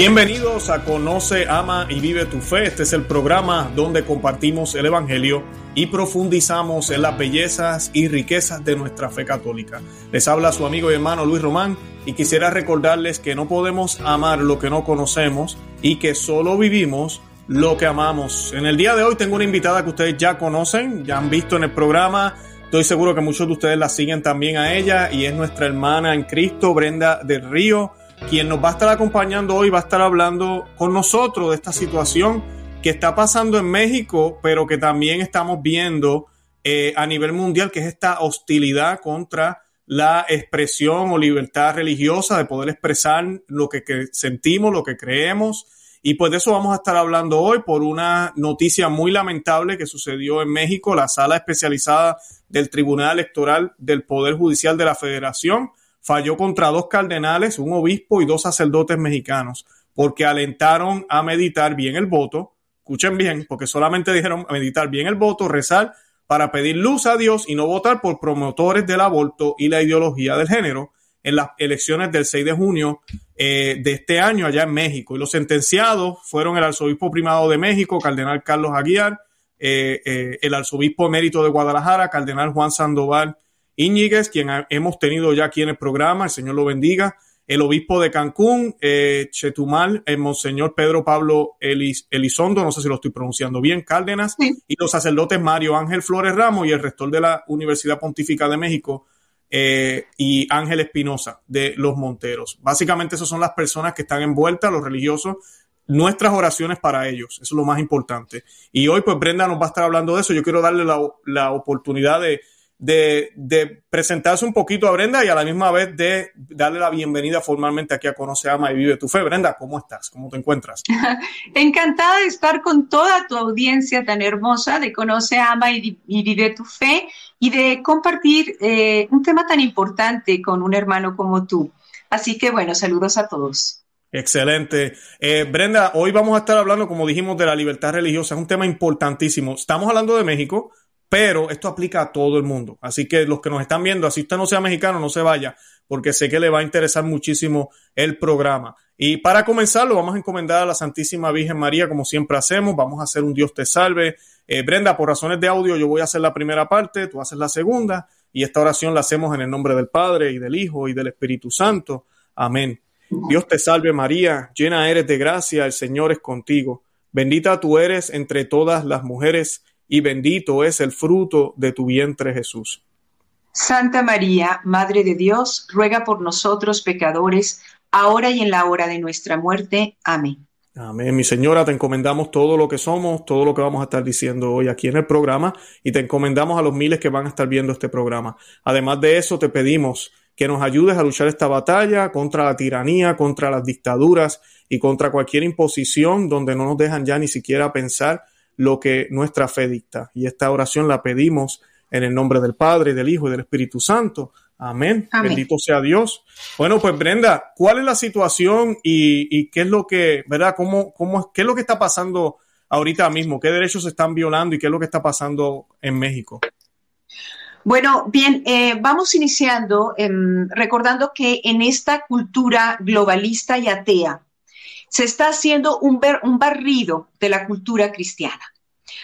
Bienvenidos a Conoce, Ama y Vive tu Fe. Este es el programa donde compartimos el Evangelio y profundizamos en las bellezas y riquezas de nuestra fe católica. Les habla su amigo y hermano Luis Román y quisiera recordarles que no podemos amar lo que no conocemos y que solo vivimos lo que amamos. En el día de hoy tengo una invitada que ustedes ya conocen, ya han visto en el programa. Estoy seguro que muchos de ustedes la siguen también a ella y es nuestra hermana en Cristo, Brenda del Río quien nos va a estar acompañando hoy va a estar hablando con nosotros de esta situación que está pasando en México, pero que también estamos viendo eh, a nivel mundial, que es esta hostilidad contra la expresión o libertad religiosa de poder expresar lo que, que sentimos, lo que creemos. Y pues de eso vamos a estar hablando hoy por una noticia muy lamentable que sucedió en México. La sala especializada del Tribunal Electoral del Poder Judicial de la Federación falló contra dos cardenales, un obispo y dos sacerdotes mexicanos, porque alentaron a meditar bien el voto. Escuchen bien, porque solamente dijeron meditar bien el voto, rezar para pedir luz a Dios y no votar por promotores del aborto y la ideología del género en las elecciones del 6 de junio eh, de este año allá en México. Y los sentenciados fueron el arzobispo primado de México, cardenal Carlos Aguiar, eh, eh, el arzobispo emérito de Guadalajara, cardenal Juan Sandoval Íñiguez, quien hemos tenido ya aquí en el programa, el Señor lo bendiga, el obispo de Cancún, eh, Chetumal, el Monseñor Pedro Pablo Elizondo, no sé si lo estoy pronunciando bien, Cárdenas, y los sacerdotes Mario Ángel Flores Ramos y el rector de la Universidad Pontífica de México, eh, y Ángel Espinosa de Los Monteros. Básicamente, esas son las personas que están envueltas, los religiosos, nuestras oraciones para ellos, eso es lo más importante. Y hoy, pues Brenda nos va a estar hablando de eso. Yo quiero darle la oportunidad de de, presentarse un poquito a Brenda y a la misma vez de darle la bienvenida formalmente aquí a Conoce, Ama y Vive tu Fe. Brenda, ¿cómo estás? ¿Cómo te encuentras? Encantada de estar con toda tu audiencia tan hermosa de Conoce, Ama y, Vive tu Fe y de compartir eh, un tema tan importante con un hermano como tú. Así que bueno, saludos a todos. Excelente. Eh, Brenda, hoy vamos a estar hablando, como dijimos, de la libertad religiosa. Es un tema importantísimo. Estamos hablando de México, pero esto aplica a todo el mundo. Así que los que nos están viendo, así usted no sea mexicano, no se vaya, porque sé que le va a interesar muchísimo el programa. Y para comenzar, lo vamos a encomendar a la Santísima Virgen María, como siempre hacemos. Vamos a hacer un Dios te salve. Eh, Brenda, por razones de audio, yo voy a hacer la primera parte, tú haces la segunda, y esta oración la hacemos en el nombre del Padre y del Hijo y del Espíritu Santo. Amén. Dios te salve María, llena eres de gracia, el Señor es contigo. Bendita tú eres entre todas las mujeres y bendito es el fruto de tu vientre Jesús. Santa María, Madre de Dios, ruega por nosotros pecadores, ahora y en la hora de nuestra muerte. Amén. Amén. Mi señora, te encomendamos todo lo que somos, todo lo que vamos a estar diciendo hoy aquí en el programa y te encomendamos a los miles que van a estar viendo este programa. Además de eso, te pedimos que nos ayudes a luchar esta batalla contra la tiranía, contra las dictaduras y contra cualquier imposición donde no nos dejan ya ni siquiera pensar lo que nuestra fe dicta. Y esta oración la pedimos en el nombre del Padre, del Hijo y del Espíritu Santo. Amén. Bendito sea Dios. Bueno, pues Brenda, ¿cuál es la situación y, qué es lo que, verdad, cómo, cómo, qué es lo que está pasando ahorita mismo? ¿Qué derechos se están violando y qué es lo que está pasando en México? Bueno, bien, eh, vamos iniciando em, recordando que en esta cultura globalista y atea, se está haciendo un, un barrido de la cultura cristiana.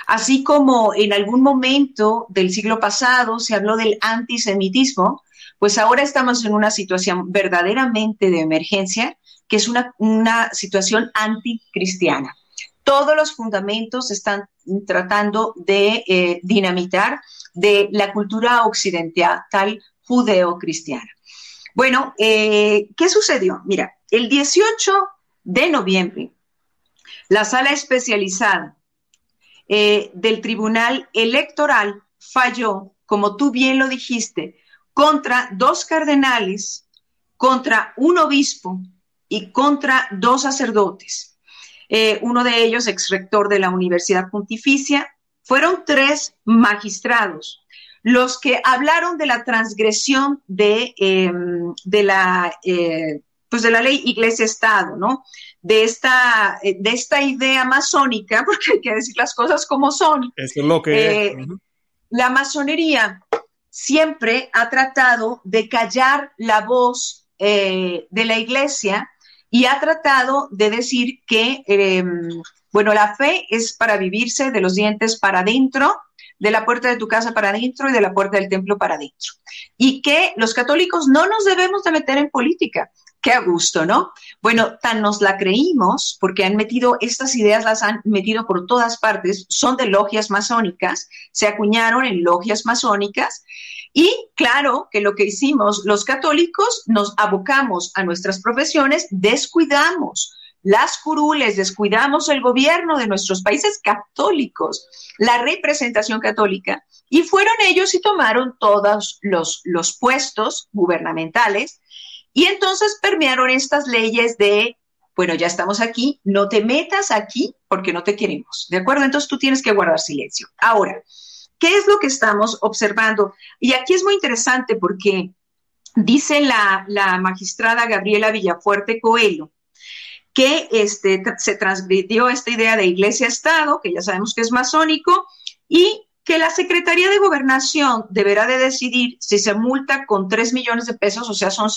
Así como en algún momento del siglo pasado se habló del antisemitismo, pues ahora estamos en una situación verdaderamente de emergencia, que es una, una situación anticristiana. Todos los fundamentos están tratando de eh, dinamitar de la cultura occidental judeo-cristiana. Bueno, eh, ¿qué sucedió? Mira, el 18 de noviembre, la sala especializada eh, del Tribunal Electoral falló, como tú bien lo dijiste, contra dos cardenales, contra un obispo y contra dos sacerdotes. Eh, uno de ellos, ex rector de la Universidad Pontificia, fueron tres magistrados los que hablaron de la transgresión de, em, de la eh, pues de la ley iglesia-estado, ¿no? De esta, eh, de esta idea masónica, porque hay que decir las cosas como son. Eso es lo que... Eh, la masonería siempre ha tratado de callar la voz eh, de la iglesia y ha tratado de decir que, em, bueno, la fe es para vivirse de los dientes para adentro, de la puerta de tu casa para adentro y de la puerta del templo para adentro. Y que los católicos no nos debemos de meter en política. Qué a gusto, ¿no? Bueno, tan nos la creímos porque han metido, estas ideas las han metido por todas partes, son de logias masónicas, se acuñaron en logias masónicas y claro que lo que hicimos los católicos, nos abocamos a nuestras profesiones, descuidamos las curules, descuidamos el gobierno de nuestros países católicos, la representación católica, y fueron ellos y tomaron todos los, los puestos gubernamentales, y entonces permearon estas leyes de, bueno, ya estamos aquí, no te metas aquí porque no te queremos, ¿de acuerdo? Entonces tú tienes que guardar silencio. Ahora, ¿Qué es lo que estamos observando? Y aquí es muy interesante porque dice la, magistrada Gabriela Villafuerte Coelho que este, se transgredió esta idea de iglesia-estado, que ya sabemos que es masónico, y que la Secretaría de Gobernación deberá de decidir si se multa con 3 millones de pesos, o sea, son,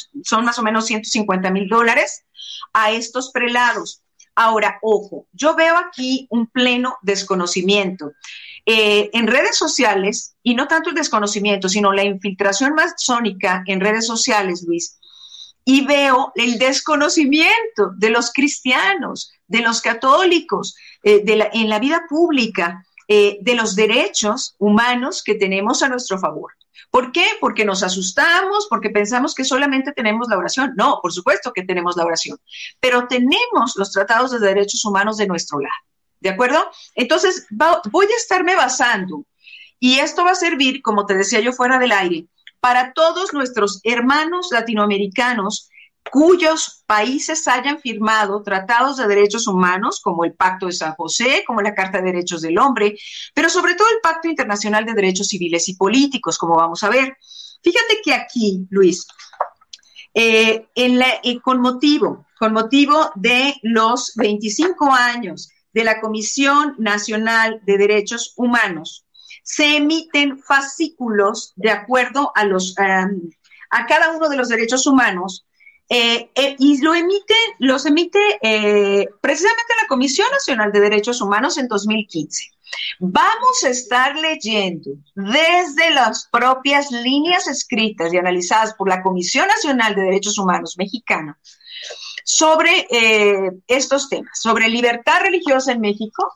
más o menos 150 mil dólares, a estos prelados. Ahora, ojo, yo veo aquí un pleno desconocimiento. Eh, en redes sociales, y no tanto el desconocimiento, sino la infiltración masónica en redes sociales, Luis, y veo el desconocimiento de los cristianos, de los católicos, eh, en la vida pública, eh, de los derechos humanos que tenemos a nuestro favor. ¿Por qué? Porque nos asustamos, porque pensamos que solamente tenemos la oración. No, por supuesto que tenemos la oración, pero tenemos los tratados de derechos humanos de nuestro lado. ¿De acuerdo? Entonces, voy a estarme basando y esto va a servir, como te decía yo fuera del aire, para todos nuestros hermanos latinoamericanos cuyos países hayan firmado tratados de derechos humanos, como el Pacto de San José, como la Carta de Derechos del Hombre, pero sobre todo el Pacto Internacional de Derechos Civiles y Políticos, como vamos a ver. Fíjate que aquí, Luis, eh, eh, con motivo, con motivo de los 25 años de la Comisión Nacional de Derechos Humanos, se emiten fascículos de acuerdo a, los, em, a cada uno de los derechos humanos eh, eh, y lo emite, los emite eh, precisamente la Comisión Nacional de Derechos Humanos en 2015. Vamos a estar leyendo desde las propias líneas escritas y analizadas por la Comisión Nacional de Derechos Humanos mexicana sobre estos temas, sobre libertad religiosa en México.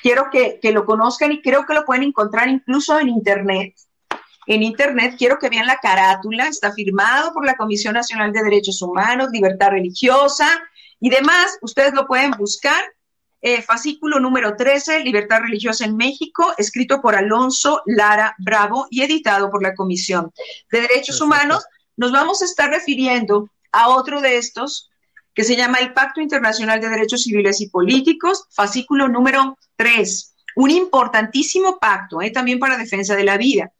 Quiero que, lo conozcan y creo que lo pueden encontrar incluso en Internet. En Internet quiero que vean la carátula, está firmado por la Comisión Nacional de Derechos Humanos, Libertad Religiosa y demás. Ustedes lo pueden buscar. Eh, fascículo número 13, Libertad Religiosa en México, escrito por Alonso Lara Bravo y editado por la Comisión de Derechos Humanos. Nos vamos a estar refiriendo a otro de estos que se llama el Pacto Internacional de Derechos Civiles y Políticos, fascículo número 3. Un importantísimo pacto, eh, también para defensa de la vida,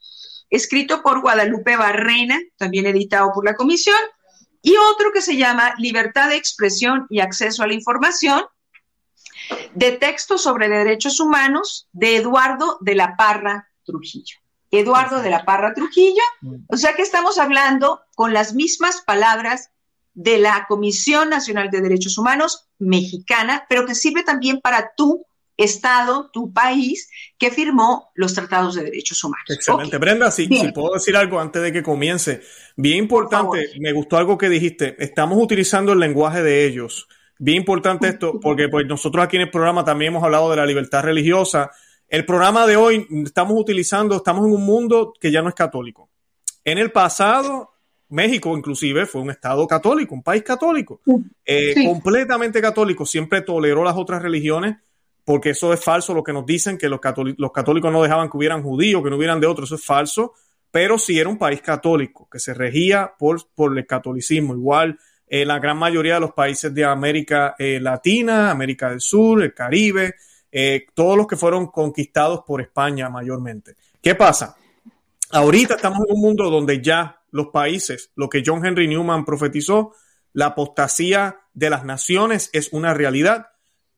escrito por Guadalupe Barrena, también editado por la Comisión, y otro que se llama Libertad de Expresión y Acceso a la Información, de texto sobre derechos humanos de Eduardo de la Parra Trujillo. Eduardo de la Parra Trujillo, o sea que estamos hablando con las mismas palabras de la Comisión Nacional de Derechos Humanos mexicana, pero que sirve también para tu Estado, tu país, que firmó los tratados de derechos humanos. Excelente. Brenda, si, puedo decir algo antes de que comience. Bien importante, me gustó algo que dijiste. Estamos utilizando el lenguaje de ellos. Bien importante esto, porque pues, nosotros aquí en el programa también hemos hablado de la libertad religiosa. El programa de hoy estamos utilizando, estamos en un mundo que ya no es católico. En el pasado México inclusive fue un estado católico, un país católico, eh, completamente católico, siempre toleró las otras religiones, porque eso es falso lo que nos dicen, que los, católicos no dejaban que hubieran judíos, que no hubieran de otros, eso es falso, pero sí era un país católico, que se regía por, por el catolicismo, igual eh, la gran mayoría de los países de América eh, Latina, América del Sur, el Caribe, todos los que fueron conquistados por España mayormente. ¿Qué pasa? Ahorita estamos en un mundo donde ya los países, lo que John Henry Newman profetizó, la apostasía de las naciones es una realidad.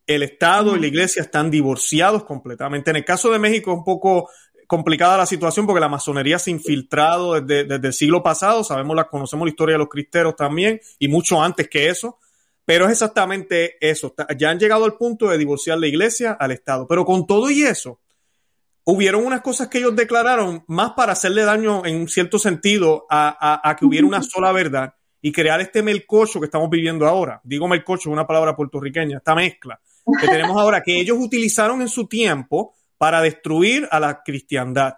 El Estado y la Iglesia están divorciados completamente. En el caso de México es un poco complicada la situación porque la masonería se ha infiltrado desde, el siglo pasado. Sabemos, la, conocemos la historia de los cristeros también y mucho antes que eso. Pero es exactamente eso. Ya han llegado al punto de divorciar la iglesia al Estado. Pero con todo y eso, hubieron unas cosas que ellos declararon más para hacerle daño en un cierto sentido a, que hubiera una sola verdad y crear este melcocho que estamos viviendo ahora. Digo melcocho, una palabra puertorriqueña, esta mezcla que tenemos ahora, que ellos utilizaron en su tiempo para destruir a la cristiandad.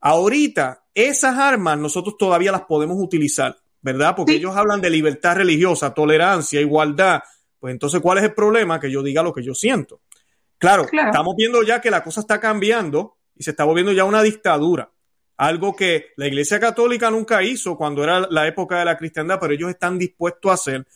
Ahorita, esas armas nosotros todavía las podemos utilizar. ¿verdad? Porque ellos hablan de libertad religiosa, tolerancia, igualdad. Pues entonces, ¿cuál es el problema? Que yo diga lo que yo siento. Claro, estamos viendo ya que la cosa está cambiando y se está volviendo ya una dictadura. Algo que la Iglesia Católica nunca hizo cuando era la época de la cristiandad, pero ellos están dispuestos a hacer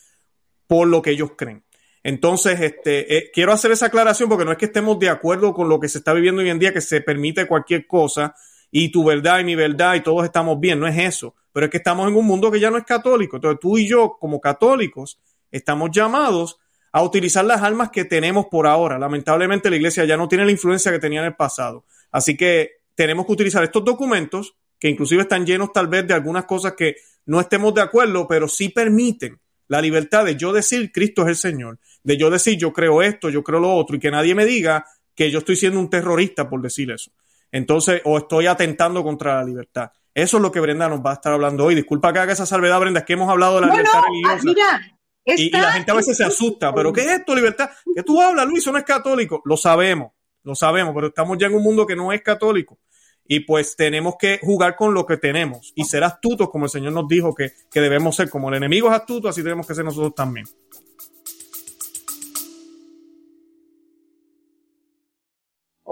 por lo que ellos creen. Entonces, este, eh, quiero hacer esa aclaración porque no es que estemos de acuerdo con lo que se está viviendo hoy en día, que se permite cualquier cosa y tu verdad y mi verdad y todos estamos bien, no es eso pero es que estamos en un mundo que ya no es católico. Entonces tú y yo, como católicos, estamos llamados a utilizar las armas que tenemos por ahora. Lamentablemente la iglesia ya no tiene la influencia que tenía en el pasado. Así que tenemos que utilizar estos documentos, que inclusive están llenos tal vez de algunas cosas que no estemos de acuerdo, pero sí permiten la libertad de yo decir Cristo es el Señor, de yo decir yo creo esto, yo creo lo otro, y que nadie me diga que yo estoy siendo un terrorista por decir eso. Entonces, o estoy atentando contra la libertad. Eso es lo que Brenda nos va a estar hablando hoy. Disculpa que haga esa salvedad, Brenda, es que hemos hablado de la libertad ah, religiosa. Mira, y, la gente a veces se asusta, pero ¿qué es esto, libertad? ¿Qué tú hablas, Luis? Eso no es católico. Lo sabemos, lo sabemos, pero estamos ya en un mundo que no es católico. Y pues tenemos que jugar con lo que tenemos y ser astutos, como el Señor nos dijo que, que debemos ser. Como el enemigo es astuto, así tenemos que ser nosotros también.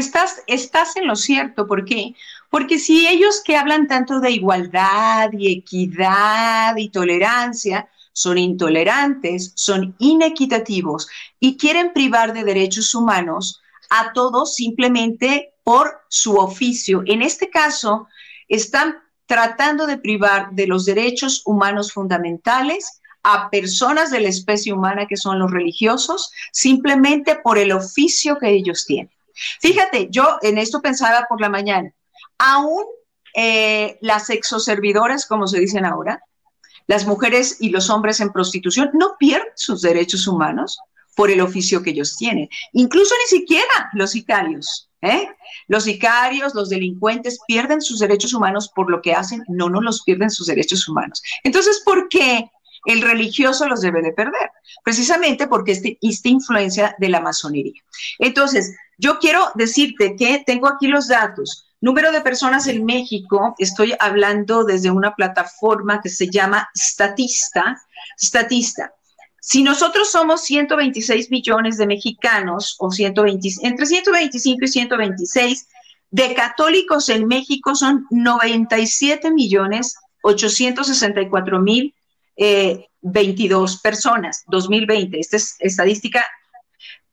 Estás, en lo cierto. ¿Por qué? Porque si ellos que hablan tanto de igualdad y equidad y tolerancia son intolerantes, son inequitativos y quieren privar de derechos humanos a todos simplemente por su oficio. En este caso, están tratando de privar de los derechos humanos fundamentales a personas de la especie humana que son los religiosos, simplemente por el oficio que ellos tienen. Fíjate, yo en esto pensaba por la mañana, aún eh, las exoservidoras, como se dicen ahora, las mujeres y los hombres en prostitución no pierden sus derechos humanos por el oficio que ellos tienen. Incluso ni siquiera los sicarios. ¿eh? Los sicarios, los delincuentes pierden sus derechos humanos por lo que hacen, no, no los pierden sus derechos humanos. Entonces, ¿por qué el religioso los debe de perder? Precisamente porque este, esta influencia de la masonería. Entonces, yo quiero decirte que tengo aquí los datos. Número de personas en México, estoy hablando desde una plataforma que se llama Statista. Statista. Si nosotros somos 126 millones de mexicanos, o 120, entre 125 y 126, de católicos en México son 97 millones 864 mil 22 eh, personas, 2020. Esta es estadística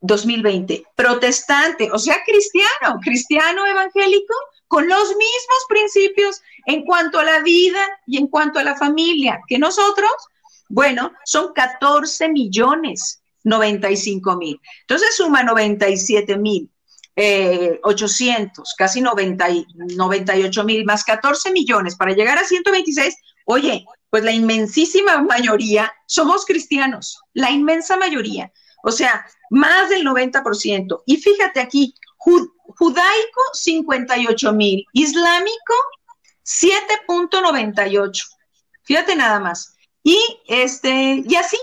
2020, protestante, o sea, cristiano, cristiano evangélico, con los mismos principios en cuanto a la vida y en cuanto a la familia que nosotros, bueno, son 14 millones 95 mil. Entonces suma 97 mil. 800, eh, casi 90, 98 mil, más 14 millones para llegar a 126. Oye, pues la inmensísima mayoría somos cristianos, la inmensa mayoría. O sea, más del 90%. Y fíjate aquí, judaico 58 mil, islámico 7.98. Fíjate nada más. Y este, y así,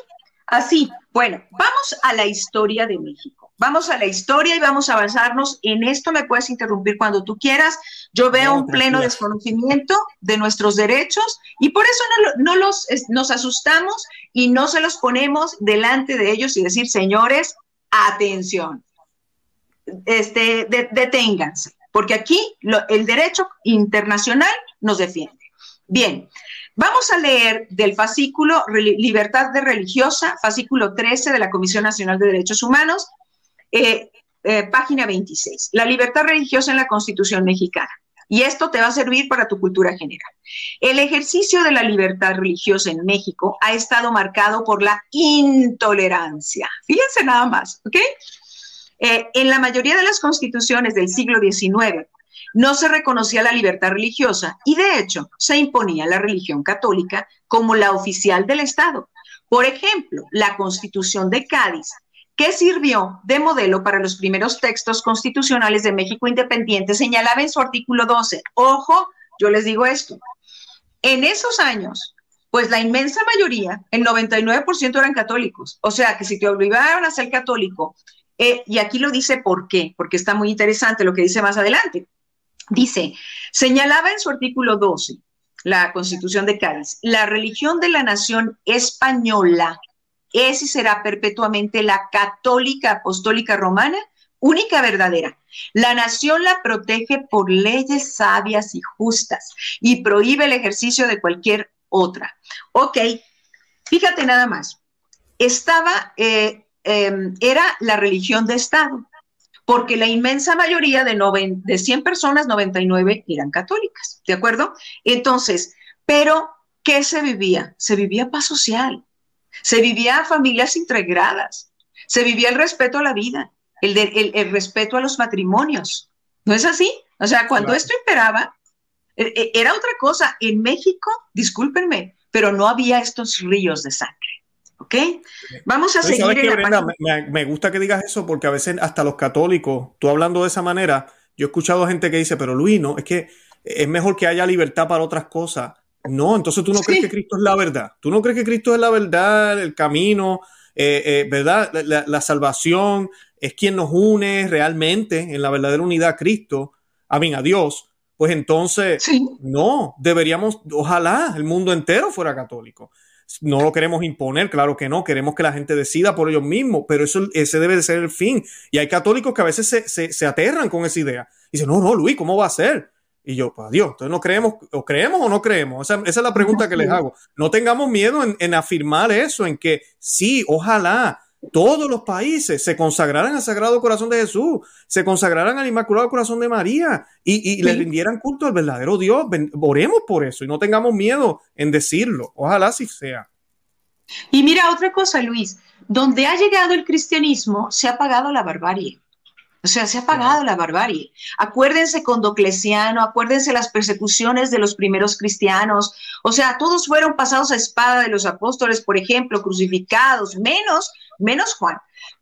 así. Bueno, vamos a la historia de México. Vamos a la historia y vamos a avanzarnos. En esto me puedes interrumpir cuando tú quieras. Yo veo un pleno desconocimiento de nuestros derechos y por eso no, los, nos asustamos y no se los ponemos delante de ellos y decir, señores, atención, este, deténganse, porque aquí el derecho internacional nos defiende. Bien, vamos a leer del fascículo Libertad de Religiosa, fascículo 13 de la Comisión Nacional de Derechos Humanos, eh, eh, página 26. La libertad religiosa en la Constitución mexicana. Y esto te va a servir para tu cultura general. El ejercicio de la libertad religiosa en México ha estado marcado por la intolerancia. Fíjense nada más, ¿ok? Eh, en la mayoría de las constituciones del siglo XIX no se reconocía la libertad religiosa y de hecho se imponía la religión católica como la oficial del Estado. Por ejemplo, la Constitución de Cádiz que sirvió de modelo para los primeros textos constitucionales de México independiente, señalaba en su artículo 12, ojo, yo les digo esto, en esos años, pues la inmensa mayoría, el 99% eran católicos, o sea que si te obligaron a ser católico, eh, y aquí lo dice por qué, porque está muy interesante lo que dice más adelante, dice, señalaba en su artículo 12, la Constitución de Cádiz, la religión de la nación española es será perpetuamente la católica apostólica romana, única verdadera. La nación la protege por leyes sabias y justas y prohíbe el ejercicio de cualquier otra. Ok, fíjate nada más. Estaba, eh, em, era la religión de Estado, porque la inmensa mayoría de, de 100 personas, 99 eran católicas, ¿de acuerdo? Entonces, pero, ¿qué se vivía? Se vivía paz social se vivía familias integradas, se vivía el respeto a la vida, el, el, respeto a los matrimonios. ¿No es así? O sea, cuando esto imperaba, e, e, era otra cosa. En México, discúlpenme, pero no había estos ríos de sangre. ¿Ok? Vamos a seguir. me, gusta que digas eso porque a veces hasta los católicos, tú hablando de esa manera, yo he escuchado gente que dice, pero Luis, no, es que es mejor que haya libertad para otras cosas. No, entonces tú no crees que Cristo es la verdad. Tú no crees que Cristo es la verdad, el camino, eh, eh, ¿verdad? La, salvación es quien nos une realmente en la verdadera unidad a Cristo, a mí, a Dios. Pues entonces, no, deberíamos, ojalá el mundo entero fuera católico. No lo queremos imponer, claro que no, queremos que la gente decida por ellos mismos, pero eso, ese debe de ser el fin. Y hay católicos que a veces se, se, se aterran con esa idea. Y dicen, no, no, Luis, ¿cómo va a ser? Y yo, pues Dios, entonces no creemos, o creemos o no creemos. Esa, es la pregunta que les hago. No tengamos miedo en, afirmar eso, en que sí, ojalá todos los países se consagraran al Sagrado Corazón de Jesús, se consagraran al Inmaculado Corazón de María y, le rindieran culto al verdadero Dios. oremos por eso y no tengamos miedo en decirlo. Ojalá sí sea. Y mira otra cosa, Luis, donde ha llegado el cristianismo se ha pagado la barbarie. O sea, se ha pagado la barbarie. Acuérdense con Docleciano, acuérdense las persecuciones de los primeros cristianos. O sea, todos fueron pasados a espada de los apóstoles, por ejemplo, crucificados, menos, menos Juan.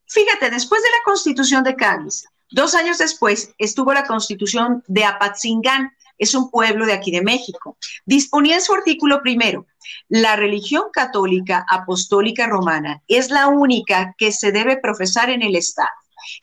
Fíjate, después de la constitución de Cádiz, dos años después estuvo la constitución de Apatzingán, es un pueblo de aquí de México. Disponía en su artículo primero, la religión católica apostólica romana es la única que se debe profesar en el Estado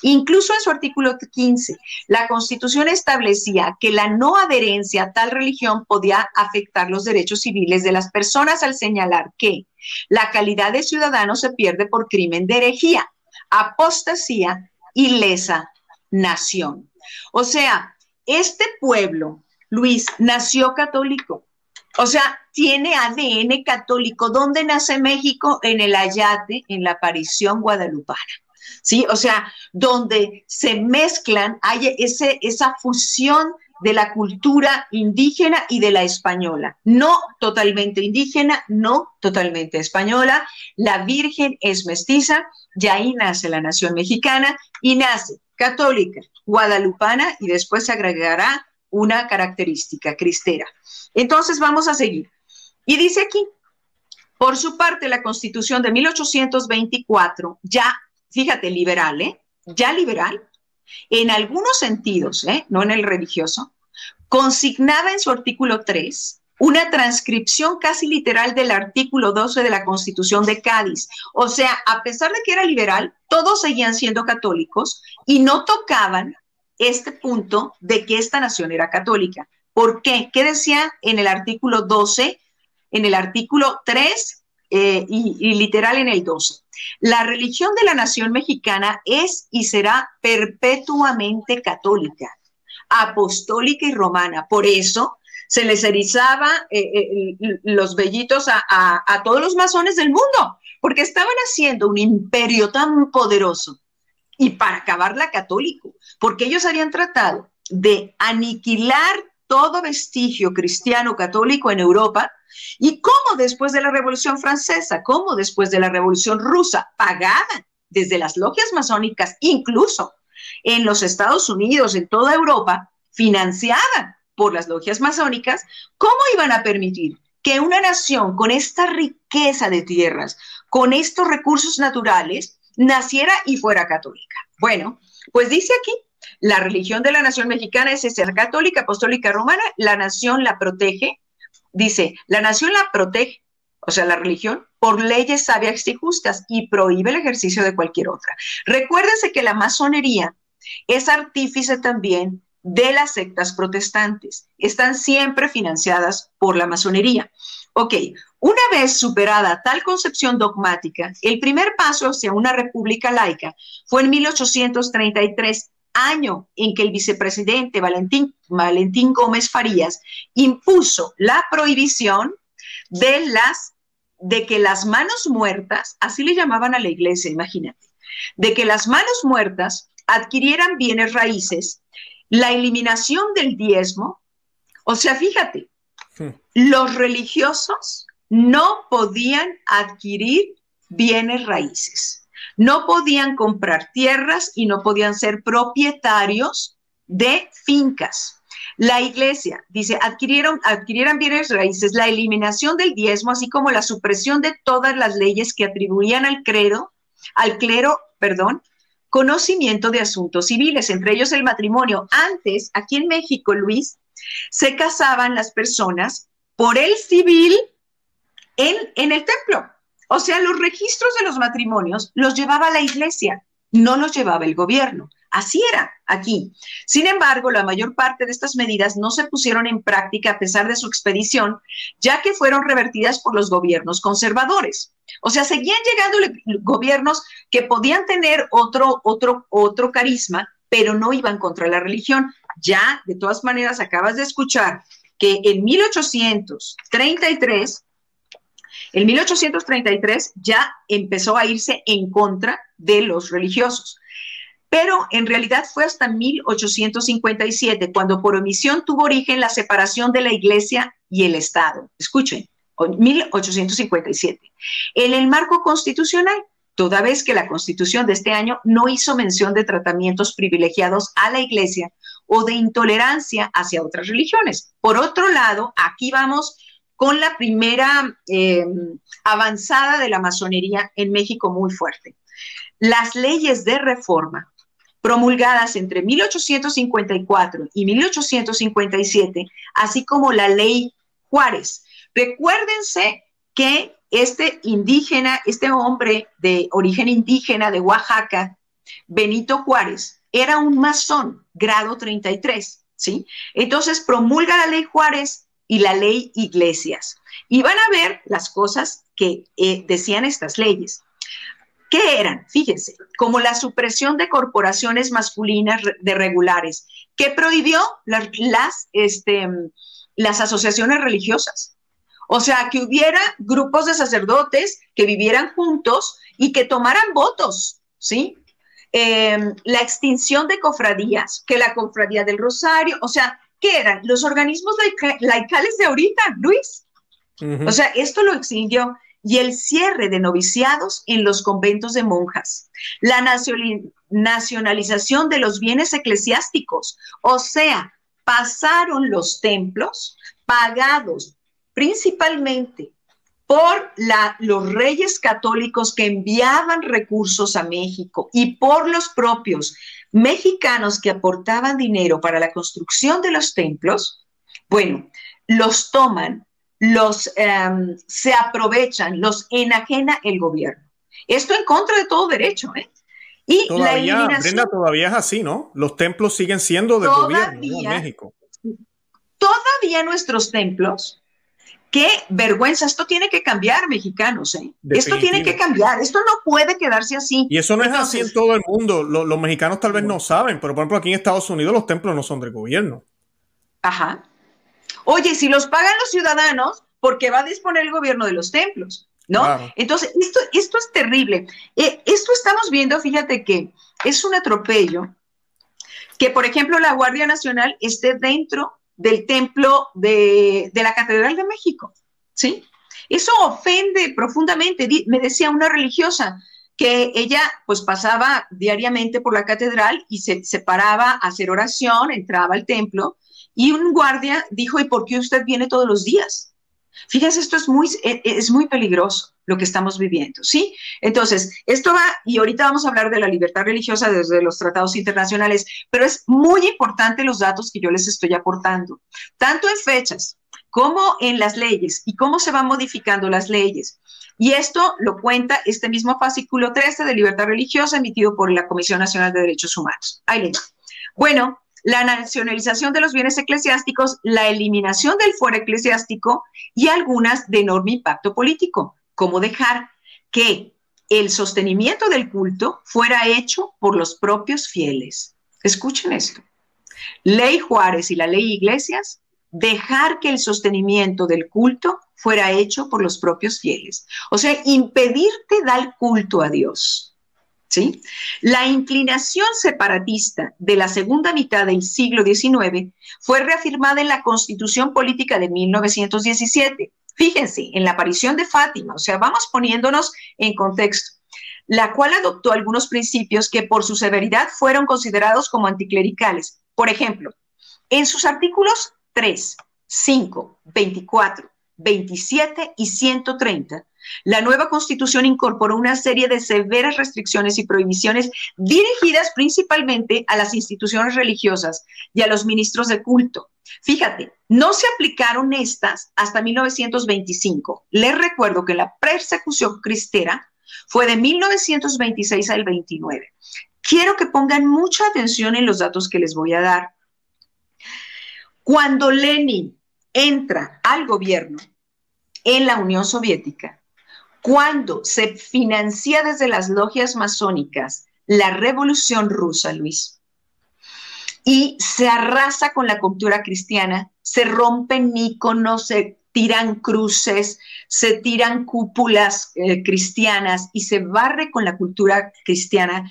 Incluso en su artículo 15, la Constitución establecía que la no adherencia a tal religión podía afectar los derechos civiles de las personas al señalar que la calidad de ciudadano se pierde por crimen de herejía, apostasía y lesa nación. O sea, este pueblo, Luis, nació católico. O sea, tiene ADN católico. ¿Dónde nace México? En el Ayate, en la aparición guadalupana. ¿Sí? O sea, donde se mezclan, hay ese, esa fusión de la cultura indígena y de la española. No totalmente indígena, no totalmente española. La Virgen es mestiza, y ahí nace la nación mexicana y nace católica, guadalupana y después se agregará una característica cristera. Entonces vamos a seguir. Y dice aquí, por su parte, la constitución de 1824 ya fíjate, liberal, ¿eh? Ya liberal, en algunos sentidos, ¿eh? No en el religioso, consignaba en su artículo 3 una transcripción casi literal del artículo 12 de la Constitución de Cádiz. O sea, a pesar de que era liberal, todos seguían siendo católicos y no tocaban este punto de que esta nación era católica. ¿Por qué? ¿Qué decía en el artículo 12? En el artículo 3 eh, y, literal en el 12. La religión de la nación mexicana es y será perpetuamente católica, apostólica y romana. Por eso se les erizaba eh, eh, los vellitos a, a todos los masones del mundo, porque estaban haciendo un imperio tan poderoso y para acabarla católico, porque ellos habían tratado de aniquilar todo vestigio cristiano católico en Europa y cómo después de la Revolución Francesa, cómo después de la Revolución Rusa, pagaban desde las logias masónicas, incluso en los Estados Unidos, en toda Europa, financiada por las logias masónicas, ¿cómo iban a permitir que una nación con esta riqueza de tierras, con estos recursos naturales, naciera y fuera católica? Bueno, pues dice aquí, la religión de la nación mexicana es ser católica, apostólica romana, la nación la protege, dice, la nación la protege, o sea, la religión, por leyes sabias y justas y prohíbe el ejercicio de cualquier otra. Recuérdense que la masonería es artífice también de las sectas protestantes. Están siempre financiadas por la masonería. Ok, una vez superada tal concepción dogmática, el primer paso hacia una república laica fue en 1833, año en que el vicepresidente Valentín, Valentín Gómez Farías impuso la prohibición de las de que las manos muertas, así le llamaban a la iglesia, imagínate, de que las manos muertas adquirieran bienes raíces, la eliminación del diezmo, o sea, fíjate, los religiosos no podían adquirir bienes raíces, no podían comprar tierras y no podían ser propietarios de fincas. La iglesia, dice, adquirieron, adquirieran bienes raíces, la eliminación del diezmo, así como la supresión de todas las leyes que atribuían al clero, al clero, perdón, conocimiento de asuntos civiles, entre ellos el matrimonio. Antes, aquí en México, Luis, se casaban las personas por el civil en, en el templo. O sea, los registros de los matrimonios los llevaba la iglesia, no los llevaba el gobierno. Así era aquí. Sin embargo, la mayor parte de estas medidas no se pusieron en práctica a pesar de su expedición, ya que fueron revertidas por los gobiernos conservadores. O sea, seguían llegando gobiernos que podían tener otro, otro, otro carisma, pero no iban contra la religión. Ya, de todas maneras, acabas de escuchar que en 1833, en 1833 ya empezó a irse en contra de los religiosos pero en realidad fue hasta 1857 cuando por omisión tuvo origen la separación de la Iglesia y el Estado. Escuchen, 1857. En el marco constitucional, toda vez que la constitución de este año no hizo mención de tratamientos privilegiados a la Iglesia o de intolerancia hacia otras religiones. Por otro lado, aquí vamos con la primera eh, avanzada de la masonería en México muy fuerte. Las leyes de reforma promulgadas entre 1854 y 1857, así como la ley Juárez. Recuérdense que este indígena, este hombre de origen indígena de Oaxaca, Benito Juárez, era un masón, grado 33, ¿sí? Entonces promulga la ley Juárez y la ley Iglesias. Y van a ver las cosas que eh, decían estas leyes. ¿Qué eran? Fíjense, como la supresión de corporaciones masculinas de regulares, que prohibió las, este, las asociaciones religiosas. O sea, que hubiera grupos de sacerdotes que vivieran juntos y que tomaran votos, ¿sí? Em, la extinción de cofradías, que la cofradía del Rosario, o sea, ¿qué eran? Los organismos laicales de ahorita, Luis. O sea, esto lo extinguió y el cierre de noviciados en los conventos de monjas, la nacionalización de los bienes eclesiásticos, o sea, pasaron los templos pagados principalmente por los reyes católicos que enviaban recursos a México y por los propios mexicanos que aportaban dinero para la construcción de los templos, bueno, los toman los em, se aprovechan, los enajena el gobierno. Esto en contra de todo derecho, ¿eh? Y la eliminación, todavía es así, ¿no? Los templos siguen siendo del gobierno de México. Todavía nuestros templos, qué vergüenza, esto tiene que cambiar, mexicanos, ¿eh? Esto tiene que cambiar, esto no puede quedarse así. Y eso no es así en todo el mundo. los mexicanos tal vez no saben, pero por ejemplo aquí en Estados Unidos los templos no son del gobierno. Ajá. Oye, si los pagan los ciudadanos, ¿por qué va a disponer el gobierno de los templos? ¿No? Entonces, esto, esto es terrible. Eh, esto estamos viendo, fíjate que es un atropello que, por ejemplo, la Guardia Nacional esté dentro del templo de, de la Catedral de México, ¿sí? Eso ofende profundamente. Me decía una religiosa que ella pues pasaba diariamente por la catedral y se, se paraba a hacer oración, entraba al templo y un guardia dijo, ¿y por qué usted viene todos los días? Fíjese, esto es muy, es muy peligroso lo que estamos viviendo, ¿sí? Entonces, esto va, y ahorita vamos a hablar de la libertad religiosa desde los tratados internacionales, pero es muy importante los datos que yo les estoy aportando, tanto en fechas como en las leyes y cómo se van modificando las leyes. Y esto lo cuenta este mismo fascículo 13 de libertad religiosa emitido por la Comisión Nacional de Derechos Humanos. Ahí le Bueno, la nacionalización de los bienes eclesiásticos, la eliminación del fuero eclesiástico y algunas de enorme impacto político, como dejar que el sostenimiento del culto fuera hecho por los propios fieles. Escuchen esto. Ley Juárez y la ley Iglesias, dejar que el sostenimiento del culto fuera hecho por los propios fieles. O sea, impedirte dar culto a Dios. ¿sí? La inclinación separatista de la segunda mitad del siglo XIX fue reafirmada en la Constitución Política de 1917. Fíjense, en la aparición de Fátima, o sea, vamos poniéndonos en contexto, la cual adoptó algunos principios que por su severidad fueron considerados como anticlericales. Por ejemplo, en sus artículos 3, 5, 24, 27 y 130, la nueva constitución incorporó una serie de severas restricciones y prohibiciones dirigidas principalmente a las instituciones religiosas y a los ministros de culto. Fíjate, no se aplicaron estas hasta 1925. Les recuerdo que la persecución cristera fue de 1926 al 29. Quiero que pongan mucha atención en los datos que les voy a dar. Cuando Lenin entra al gobierno en la Unión Soviética, cuando se financia desde las logias masónicas la revolución rusa, Luis, y se arrasa con la cultura cristiana, se rompen íconos, se tiran cruces, se tiran cúpulas eh, cristianas y se barre con la cultura cristiana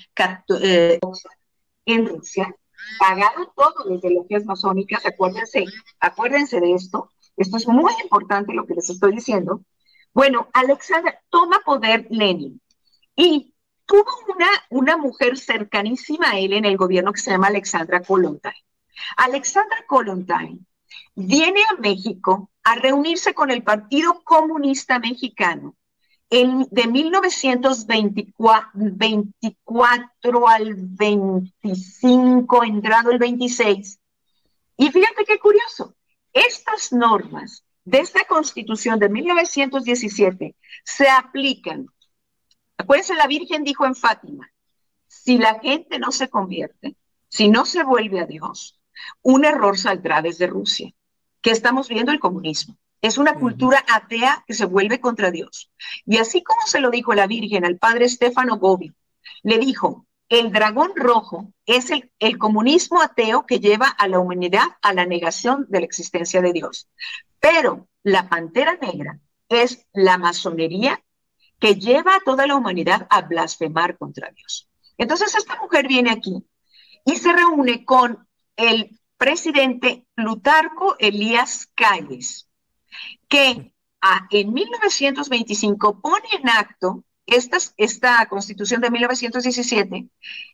eh, en Rusia, pagado todo desde logias masónicas, acuérdense, acuérdense de esto, esto es muy importante lo que les estoy diciendo, bueno, Alexandra toma poder Lenin y tuvo una, una mujer cercanísima a él en el gobierno que se llama Alexandra Kolontai. Alexandra Kolontai viene a México a reunirse con el Partido Comunista Mexicano en, de 1924 al 25, entrado el 26. Y fíjate qué curioso, estas normas de esta constitución de 1917 se aplican. Acuérdense, la Virgen dijo en Fátima, si la gente no se convierte, si no se vuelve a Dios, un error saldrá desde Rusia, que estamos viendo el comunismo. Es una cultura atea que se vuelve contra Dios. Y así como se lo dijo la Virgen al padre Stefano Gobi, le dijo, el dragón rojo es el, el, comunismo ateo que lleva a la humanidad a la negación de la existencia de Dios. Pero la pantera negra es la masonería que lleva a toda la humanidad a blasfemar contra Dios. Entonces esta mujer viene aquí y se reúne con el presidente Plutarco Elías Calles, que en 1925 pone en acto esta, esta constitución de 1917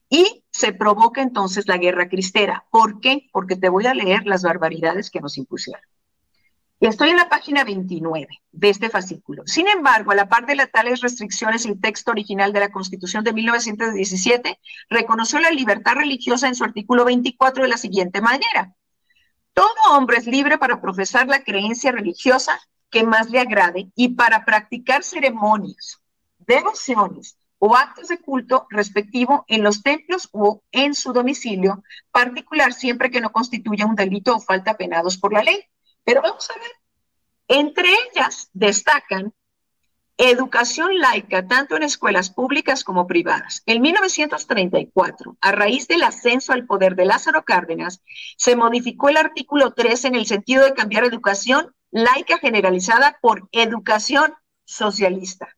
y se provoca entonces la guerra cristera. ¿Por qué? Porque te voy a leer las barbaridades que nos impusieron. Estoy en la página 29 de este fascículo. Sin embargo, a la par de las tales restricciones, el texto original de la Constitución de 1917 reconoció la libertad religiosa en su artículo 24 de la siguiente manera. Todo hombre es libre para profesar la creencia religiosa que más le agrade y para practicar ceremonias, devociones o actos de culto respectivo en los templos o en su domicilio, particular siempre que no constituya un delito o falta penados por la ley pero vamos a ver, entre ellas destacan educación laica tanto en escuelas públicas como privadas. En 1934, a raíz del ascenso al poder de Lázaro Cárdenas, se modificó el artículo 3 en el sentido de cambiar educación laica generalizada por educación socialista.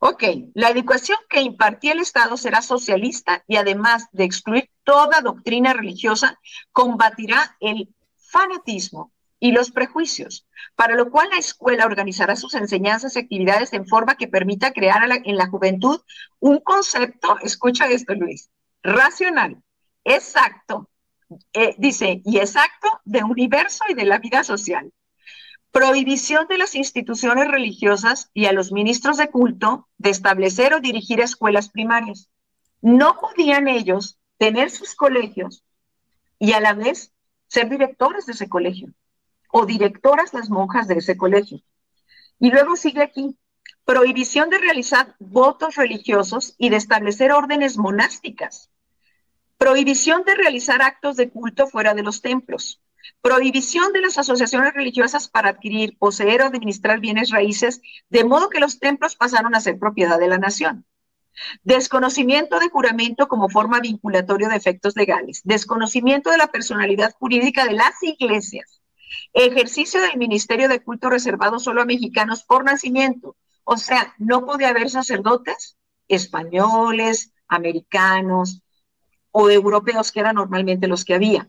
Ok, la educación que impartía el Estado será socialista y además de excluir toda doctrina religiosa, combatirá el fanatismo y los prejuicios, para lo cual la escuela organizará sus enseñanzas y actividades en forma que permita crear en la juventud un concepto, escucha esto Luis, racional, exacto, eh, dice, y exacto de universo y de la vida social. Prohibición de las instituciones religiosas y a los ministros de culto de establecer o dirigir escuelas primarias. No podían ellos tener sus colegios y a la vez ser directores de ese colegio o directoras las monjas de ese colegio. Y luego sigue aquí, prohibición de realizar votos religiosos y de establecer órdenes monásticas, prohibición de realizar actos de culto fuera de los templos, prohibición de las asociaciones religiosas para adquirir, poseer o administrar bienes raíces, de modo que los templos pasaron a ser propiedad de la nación. Desconocimiento de juramento como forma vinculatoria de efectos legales. Desconocimiento de la personalidad jurídica de las iglesias. Ejercicio del ministerio de culto reservado solo a mexicanos por nacimiento. O sea, no podía haber sacerdotes españoles, americanos o europeos, que eran normalmente los que había.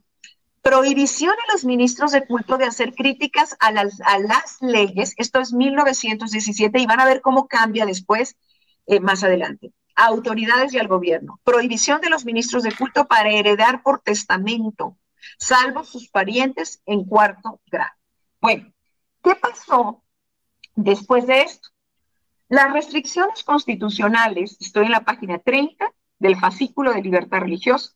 Prohibición a los ministros de culto de hacer críticas a las, a las leyes. Esto es 1917 y van a ver cómo cambia después, eh, más adelante. autoridades y al gobierno. Prohibición de los ministros de culto para heredar por testamento salvo sus parientes en cuarto grado. Bueno, ¿qué pasó después de esto? Las restricciones constitucionales, estoy en la página 30 del fascículo de libertad religiosa,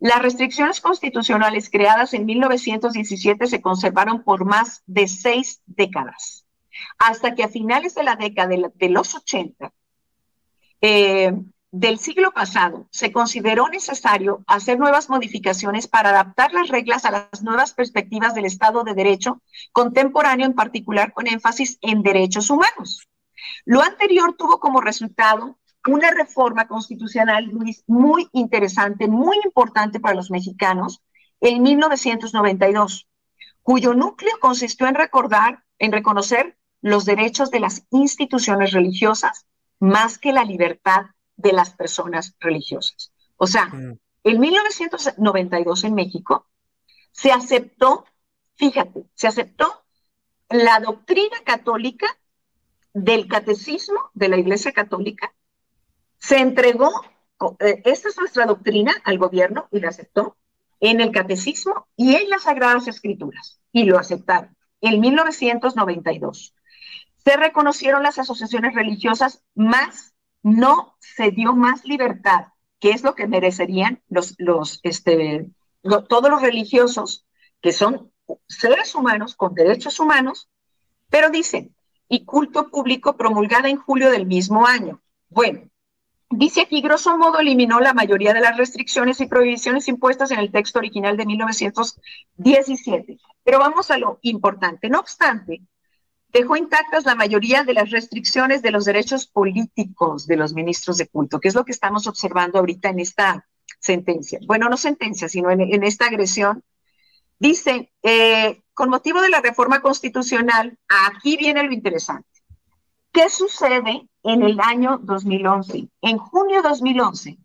las restricciones constitucionales creadas en 1917 se conservaron por más de seis décadas, hasta que a finales de la década de, los 80, eh, del siglo pasado se consideró necesario hacer nuevas modificaciones para adaptar las reglas a las nuevas perspectivas del Estado de Derecho contemporáneo, en particular con énfasis en derechos humanos. Lo anterior tuvo como resultado una reforma constitucional, muy interesante, muy importante para los mexicanos, en 1992, cuyo núcleo consistió en recordar, en reconocer los derechos de las instituciones religiosas más que la libertad de las personas religiosas. O sea, mm. en 1992 en México se aceptó, fíjate, se aceptó la doctrina católica del catecismo de la Iglesia Católica, se entregó, eh, esta es nuestra doctrina al gobierno y la aceptó en el catecismo y en las Sagradas Escrituras, y lo aceptaron en 1992. Se reconocieron las asociaciones religiosas más no se dio más libertad, que es lo que merecerían los, los, este, todos los religiosos, que son seres humanos con derechos humanos, pero dicen, y culto público promulgada en julio del mismo año. Bueno, dice aquí, grosso modo, eliminó la mayoría de las restricciones y prohibiciones impuestas en el texto original de 1917. Pero vamos a lo importante. No obstante, dejó intactas la mayoría de las restricciones de los derechos políticos de los ministros de culto, que es lo que estamos observando ahorita en esta sentencia. Bueno, no sentencia, sino en, esta agresión. Dice, eh, con motivo de la reforma constitucional, aquí viene lo interesante. ¿Qué sucede en el año 2011? En junio de 2011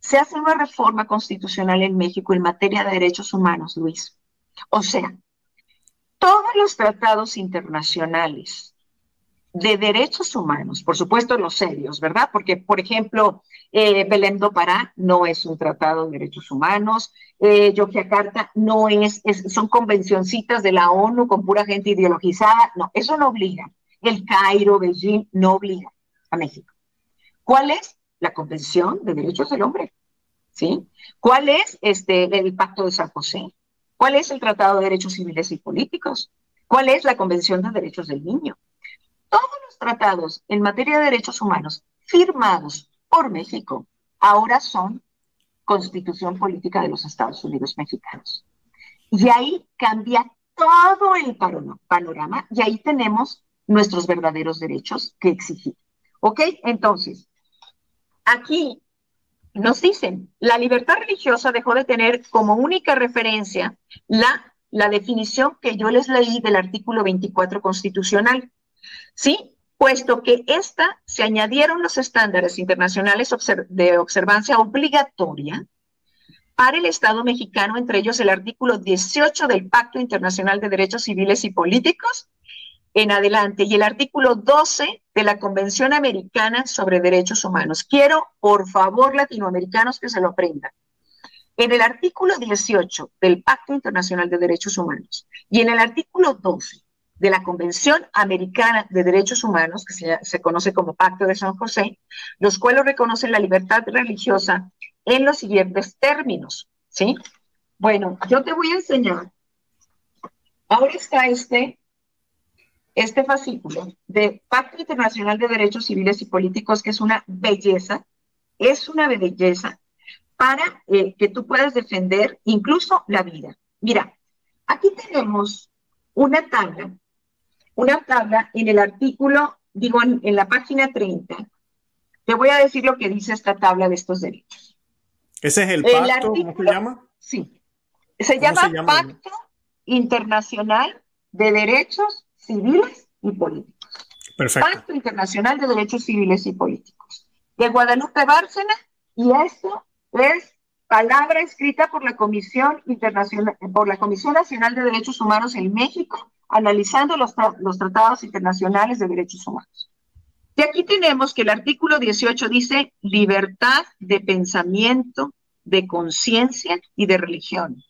se hace una reforma constitucional en México en materia de derechos humanos, Luis. O sea, todos los tratados internacionales de derechos humanos, por supuesto los serios, ¿verdad? Porque, por ejemplo, eh, Belém do Pará no es un tratado de derechos humanos, eh, Yogyakarta no es, son convencioncitas de la ONU con pura gente ideologizada, no, eso no obliga. El Cairo, Beijing, no obliga a México. ¿Cuál es? La Convención de Derechos del Hombre, ¿sí? ¿Cuál es este, el Pacto de San José? ¿Cuál es el Tratado de Derechos Civiles y Políticos? ¿Cuál es la Convención de Derechos del Niño? Todos los tratados en materia de derechos humanos firmados por México ahora son constitución política de los Estados Unidos mexicanos. Y ahí cambia todo el panorama y ahí tenemos nuestros verdaderos derechos que exigir. ¿Ok? Entonces, aquí nos dicen, la libertad religiosa dejó de tener como única referencia la, la definición que yo les leí del artículo 24 constitucional. ¿Sí? Puesto que esta se añadieron los estándares internacionales de observancia obligatoria para el Estado mexicano, entre ellos el artículo 18 del Pacto Internacional de Derechos Civiles y Políticos en adelante y el artículo 12 de la Convención Americana sobre Derechos Humanos. Quiero, por favor, latinoamericanos, que se lo aprendan. En el artículo 18 del Pacto Internacional de Derechos Humanos y en el artículo 12 de la Convención Americana de Derechos Humanos, que se, conoce como Pacto de San José, los cuales reconocen la libertad religiosa en los siguientes términos, ¿sí? Bueno, yo te voy a enseñar. Ahora está este este fascículo de Pacto Internacional de Derechos Civiles y Políticos, que es una belleza, es una belleza para eh, que tú puedas defender incluso la vida. Mira, aquí tenemos una tabla, una tabla en el artículo, digo, en, la página 30. Te voy a decir lo que dice esta tabla de estos derechos. ¿Ese es el pacto? ¿Cómo se llama? Sí. Se llama, se llama Pacto Internacional de Derechos civiles y políticos. Perfecto. Pacto Internacional de Derechos Civiles y Políticos. De Guadalupe Bárcena, y esto es palabra escrita por la Comisión Internacional, por la Comisión Nacional de Derechos Humanos en México, analizando los, los tratados internacionales de derechos humanos. Y aquí tenemos que el artículo 18 dice libertad de pensamiento, de conciencia y de religión.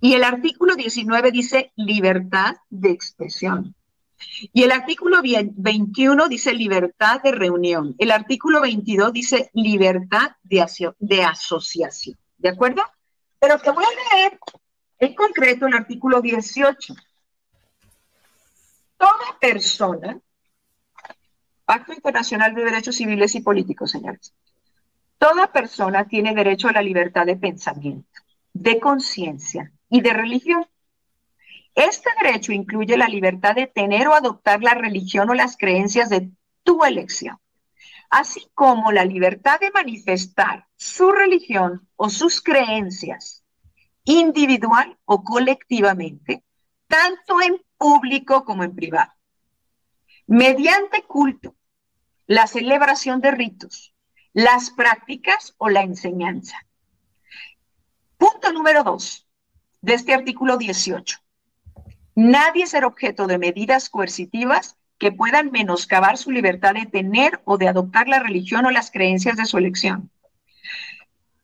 Y el artículo 19 dice libertad de expresión. Y el artículo 21 dice libertad de reunión. El artículo 22 dice libertad de, asociación. ¿De acuerdo? Pero te voy a leer en concreto el artículo 18. Toda persona, Pacto Internacional de Derechos Civiles y Políticos, señores, toda persona tiene derecho a la libertad de pensamiento de conciencia y de religión. Este derecho incluye la libertad de tener o adoptar la religión o las creencias de tu elección, así como la libertad de manifestar su religión o sus creencias individual o colectivamente, tanto en público como en privado, mediante culto, la celebración de ritos, las prácticas o la enseñanza Punto número dos de este artículo 18. Nadie será objeto de medidas coercitivas que puedan menoscabar su libertad de tener o de adoptar la religión o las creencias de su elección.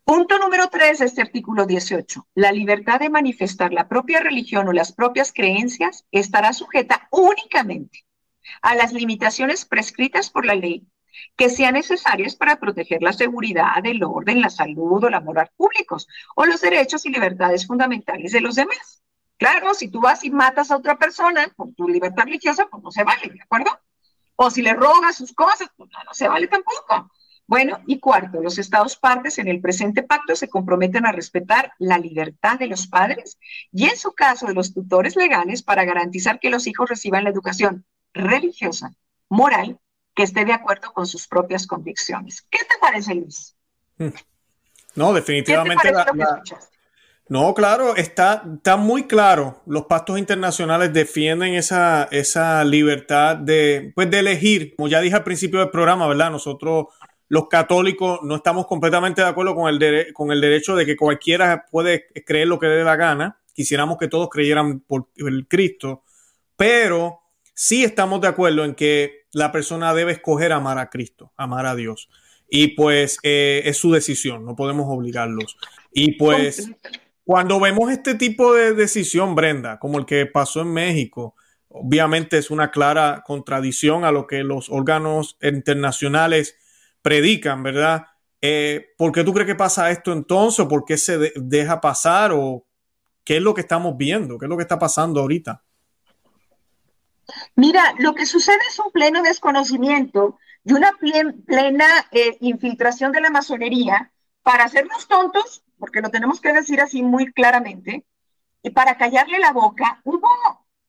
Punto número tres de este artículo 18. La libertad de manifestar la propia religión o las propias creencias estará sujeta únicamente a las limitaciones prescritas por la ley que sean necesarias para proteger la seguridad, el orden, la salud o la moral públicos o los derechos y libertades fundamentales de los demás. Claro, si tú vas y matas a otra persona por tu libertad religiosa, pues no se vale, ¿de acuerdo? O si le rogas sus cosas, pues no, no se vale tampoco. Bueno, y cuarto, los estados partes en el presente pacto se comprometen a respetar la libertad de los padres y en su caso de los tutores legales para garantizar que los hijos reciban la educación religiosa, moral que esté de acuerdo con sus propias convicciones. ¿Qué te parece, Luis? Hmm. No, definitivamente. no, claro, está, está muy claro. Los pactos internacionales defienden esa, esa libertad de, pues, de elegir. Como ya dije al principio del programa, ¿verdad? Nosotros, los católicos, no estamos completamente de acuerdo con el, con el derecho de que cualquiera puede creer lo que le dé la gana. Quisiéramos que todos creyeran por el Cristo, pero sí estamos de acuerdo en que la persona debe escoger amar a Cristo, amar a Dios. Y pues eh, es su decisión, no podemos obligarlos. Y pues cuando vemos este tipo de decisión, Brenda, como el que pasó en México, obviamente es una clara contradicción a lo que los órganos internacionales predican, ¿verdad? Eh, ¿Por qué tú crees que pasa esto entonces? ¿Por qué se deja pasar? ¿O qué es lo que estamos viendo? ¿Qué es lo que está pasando ahorita? Mira, lo que sucede es un pleno desconocimiento y una plena eh, infiltración de la masonería para hacernos tontos, porque lo tenemos que decir así muy claramente, y para callarle la boca. Hubo,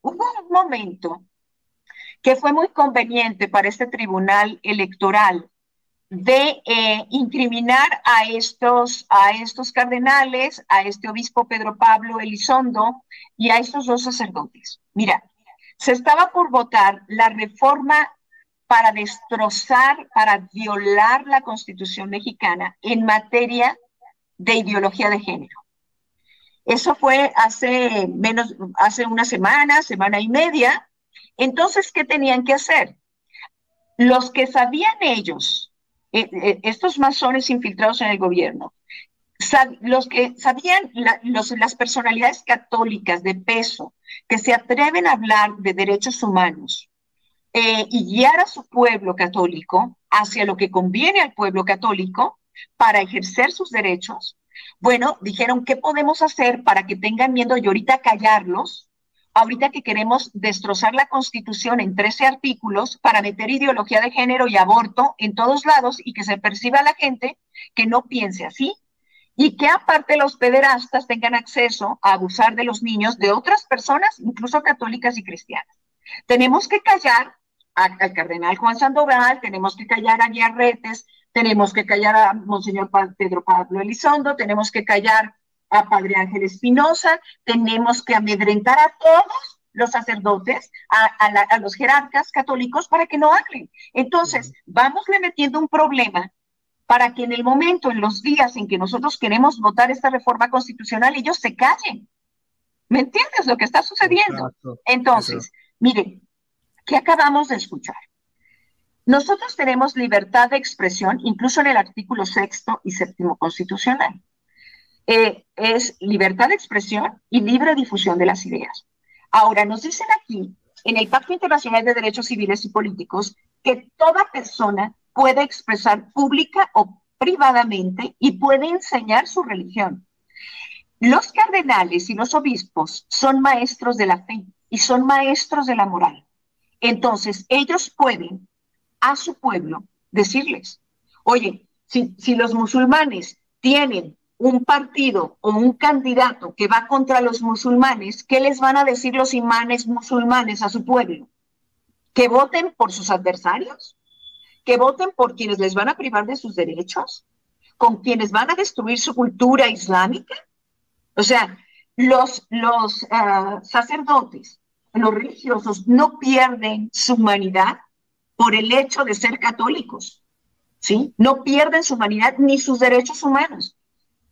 un momento que fue muy conveniente para este tribunal electoral de eh, incriminar a estos, a estos cardenales, a este obispo Pedro Pablo Elizondo y a estos dos sacerdotes. Mira, se estaba por votar la reforma para destrozar, para violar la constitución mexicana en materia de ideología de género. Eso fue hace menos, hace una semana, semana y media. Entonces, ¿qué tenían que hacer? Los que sabían ellos eh, eh, estos masones infiltrados en el gobierno, los que sabían, las personalidades católicas de peso que se atreven a hablar de derechos humanos eh, y guiar a su pueblo católico hacia lo que conviene al pueblo católico para ejercer sus derechos, bueno, dijeron, ¿qué podemos hacer para que tengan miedo y ahorita callarlos ahorita que queremos destrozar la constitución en 13 artículos para meter ideología de género y aborto en todos lados y que se perciba a la gente que no piense así y que aparte los pederastas tengan acceso a abusar de los niños de otras personas, incluso católicas y cristianas. Tenemos que callar al cardenal Juan Sandoval, tenemos que callar a Guiarretes, tenemos que callar a Monseñor Pedro Pablo Elizondo, tenemos que callar a Padre Ángel Espinosa, tenemos que amedrentar a todos los sacerdotes, a, los jerarcas católicos para que no hablen. Entonces, vamos metiendo un problema para que en el momento, en los días en que nosotros queremos votar esta reforma constitucional, ellos se callen. ¿Me entiendes lo que está sucediendo? Entonces, miren, ¿qué acabamos de escuchar? Nosotros tenemos libertad de expresión, incluso en el artículo sexto y séptimo constitucional. Eh, es libertad de expresión y libre difusión de las ideas. Ahora, nos dicen aquí, en el Pacto Internacional de Derechos Civiles y Políticos, que toda persona puede expresar pública o privadamente y puede enseñar su religión. Los cardenales y los obispos son maestros de la fe y son maestros de la moral. Entonces, ellos pueden a su pueblo decirles, oye, si, si los musulmanes tienen un partido o un candidato que va contra los musulmanes, ¿qué les van a decir los imanes musulmanes a su pueblo? ¿Que voten por sus adversarios? ¿Que voten por quienes les van a privar de sus derechos? ¿Con quienes van a destruir su cultura islámica? O sea, los, los ah, sacerdotes, los religiosos no pierden su humanidad por el hecho de ser católicos, ¿sí? No pierden su humanidad ni sus derechos humanos.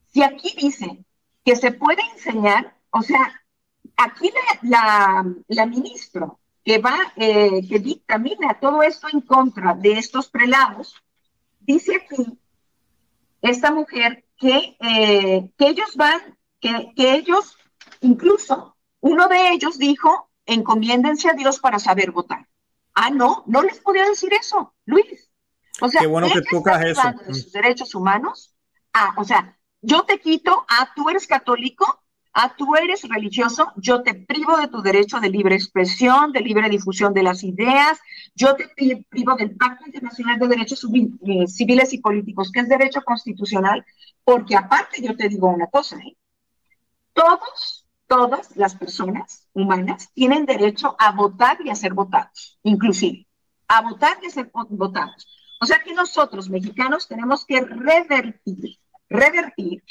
Si aquí dice que se puede enseñar, o sea, aquí la, la, ministra que va, eh, que dictamina todo esto en contra de estos prelados, dice aquí, esta mujer, que, eh, que ellos van, que, que ellos, incluso uno de ellos dijo, encomiéndense a Dios para saber votar. Ah, no, no les podía decir eso, Luis. O sea, Qué bueno que tocas eso. De sus derechos humanos. Ah, o sea, yo te quito, ah, tú eres católico, ah, tú eres religioso, yo te privo de tu derecho de libre expresión, de libre difusión de las ideas, yo te privo del Pacto Internacional de Derechos eh, Civiles y Políticos, que es derecho constitucional, porque aparte yo te digo una cosa, ¿eh? todos, todas las personas humanas tienen derecho a votar y a ser votados, inclusive, a votar y a ser votados. O sea que nosotros, mexicanos, tenemos que revertir revertir.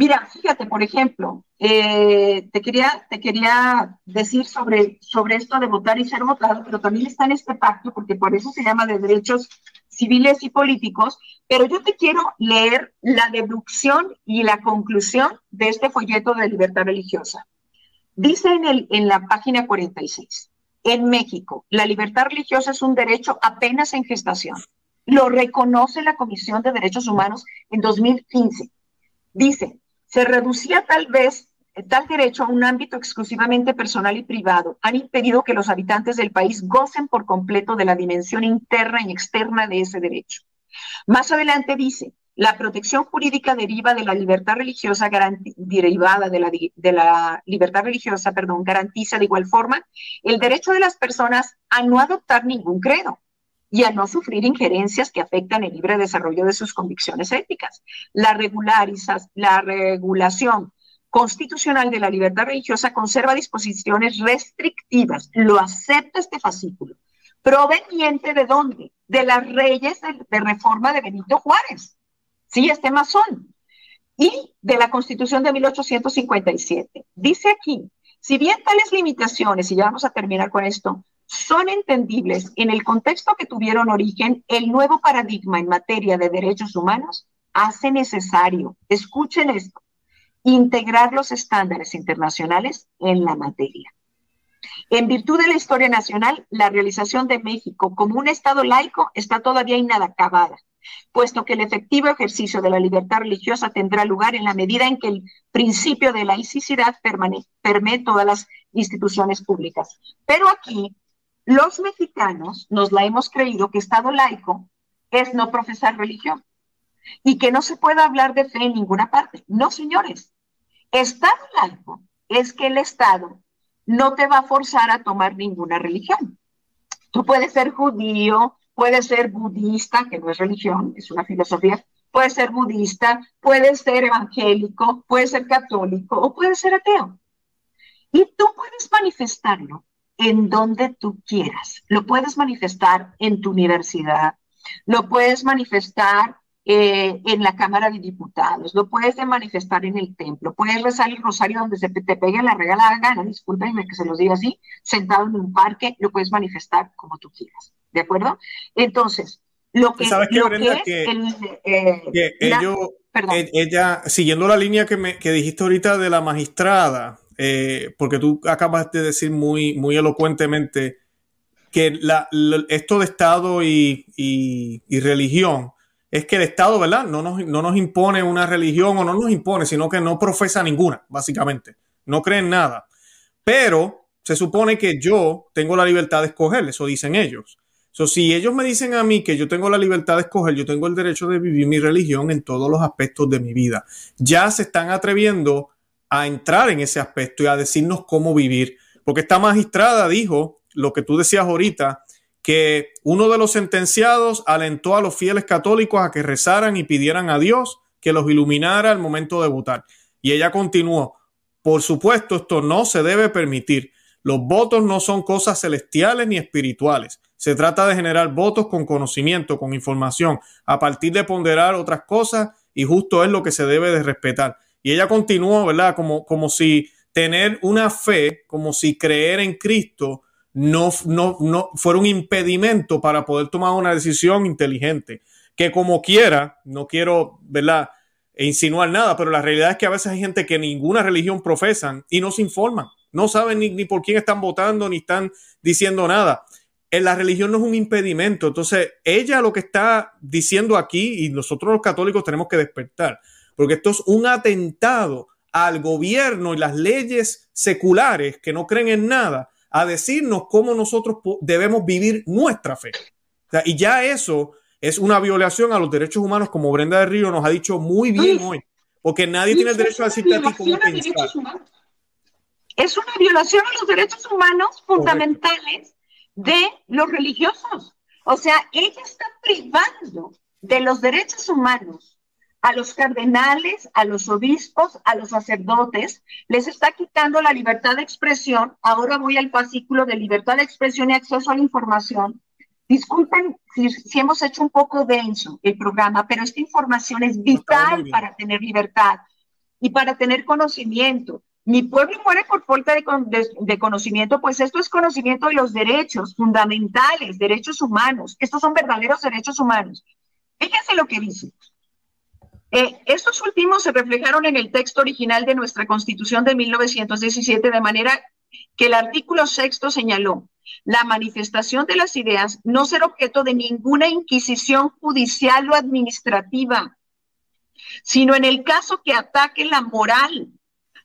Mira, fíjate, por ejemplo, eh, te, quería, te quería decir sobre, sobre esto de votar y ser votado, pero también está en este pacto, porque por eso se llama de derechos civiles y políticos, pero yo te quiero leer la deducción y la conclusión de este folleto de libertad religiosa. Dice en, el, en la página 46, en México, la libertad religiosa es un derecho apenas en gestación lo reconoce la Comisión de Derechos Humanos en 2015. Dice, se reducía tal vez tal derecho a un ámbito exclusivamente personal y privado. Han impedido que los habitantes del país gocen por completo de la dimensión interna y externa de ese derecho. Más adelante dice, la protección jurídica deriva de la libertad religiosa derivada de la, de la libertad religiosa, perdón, garantiza de igual forma el derecho de las personas a no adoptar ningún credo y a no sufrir injerencias que afectan el libre desarrollo de sus convicciones éticas. La, la regulación constitucional de la libertad religiosa conserva disposiciones restrictivas, lo acepta este fascículo, proveniente de dónde? De las reyes de, reforma de Benito Juárez. Sí, este masón. Y de la Constitución de 1857. Dice aquí, si bien tales limitaciones, y ya vamos a terminar con esto, son entendibles en el contexto que tuvieron origen, el nuevo paradigma en materia de derechos humanos hace necesario, escuchen esto, integrar los estándares internacionales en la materia. En virtud de la historia nacional, la realización de México como un Estado laico está todavía inacabada, puesto que el efectivo ejercicio de la libertad religiosa tendrá lugar en la medida en que el principio de laicidad permee todas las instituciones públicas. Pero aquí, los mexicanos nos la hemos creído que Estado laico es no profesar religión y que no se puede hablar de fe en ninguna parte. No, señores. Estado laico es que el Estado no te va a forzar a tomar ninguna religión. Tú puedes ser judío, puedes ser budista, que no es religión, es una filosofía, puedes ser budista, puedes ser evangélico, puedes ser católico o puedes ser ateo. Y tú puedes manifestarlo en donde tú quieras. Lo puedes manifestar en tu universidad, lo puedes manifestar eh, en la Cámara de Diputados, lo puedes manifestar en el templo, puedes rezar el rosario donde se te pegue la regalada gana, discúlpenme que se los diga así, sentado en un parque, lo puedes manifestar como tú quieras, ¿de acuerdo? Entonces, lo que, ¿Sabes qué, Brenda? que, eh, e, ella, siguiendo la línea que, me, que dijiste ahorita de la magistrada, eh, porque tú acabas de decir muy, muy elocuentemente que esto de Estado y, y religión, es que el Estado, ¿verdad? No nos, no nos impone una religión o no nos impone, sino que no profesa ninguna, básicamente. No cree en nada. Pero se supone que yo tengo la libertad de escoger, eso dicen ellos. So, si ellos me dicen a mí que yo tengo la libertad de escoger, yo tengo el derecho de vivir mi religión en todos los aspectos de mi vida. Ya se están atreviendo a entrar en ese aspecto y a decirnos cómo vivir. Porque esta magistrada dijo lo que tú decías ahorita, que uno de los sentenciados alentó a los fieles católicos a que rezaran y pidieran a Dios que los iluminara al momento de votar. Y ella continuó, por supuesto, esto no se debe permitir. Los votos no son cosas celestiales ni espirituales. Se trata de generar votos con conocimiento, con información, a partir de ponderar otras cosas y justo es lo que se debe de respetar. Y ella continuó, ¿verdad? Como, como si tener una fe, como si creer en Cristo no, no, no fuera un impedimento para poder tomar una decisión inteligente. Que como quiera, no quiero, ¿verdad? insinuar nada, pero la realidad es que a veces hay gente que ninguna religión profesan y no se informan, no saben ni, ni por quién están votando, ni están diciendo nada. En la religión no es un impedimento. Entonces, ella lo que está diciendo aquí, y nosotros los católicos tenemos que despertar, porque esto es un atentado al gobierno y las leyes seculares que no creen en nada a decirnos cómo nosotros debemos vivir nuestra fe. y ya eso es una violación a los derechos humanos, como Brenda de Río nos ha dicho muy bien hoy, porque nadie tiene el derecho a decirte a ti cómo pensar. Es una violación a los derechos humanos fundamentales de los religiosos. O sea, ella está privando de los derechos humanos a los cardenales, a los obispos, a los sacerdotes, les está quitando la libertad de expresión. Ahora voy al fascículo de libertad de expresión y acceso a la información. Disculpen si, hemos hecho un poco denso el programa, pero esta información es vital para tener libertad y para tener conocimiento. Mi pueblo muere por falta de, de, conocimiento, pues esto es conocimiento de los derechos fundamentales, derechos humanos. Estos son verdaderos derechos humanos. Fíjense lo que dice. Eh, estos últimos se reflejaron en el texto original de nuestra Constitución de 1917, de manera que el artículo sexto señaló la manifestación de las ideas no ser objeto de ninguna inquisición judicial o administrativa, sino en el caso que ataque la moral,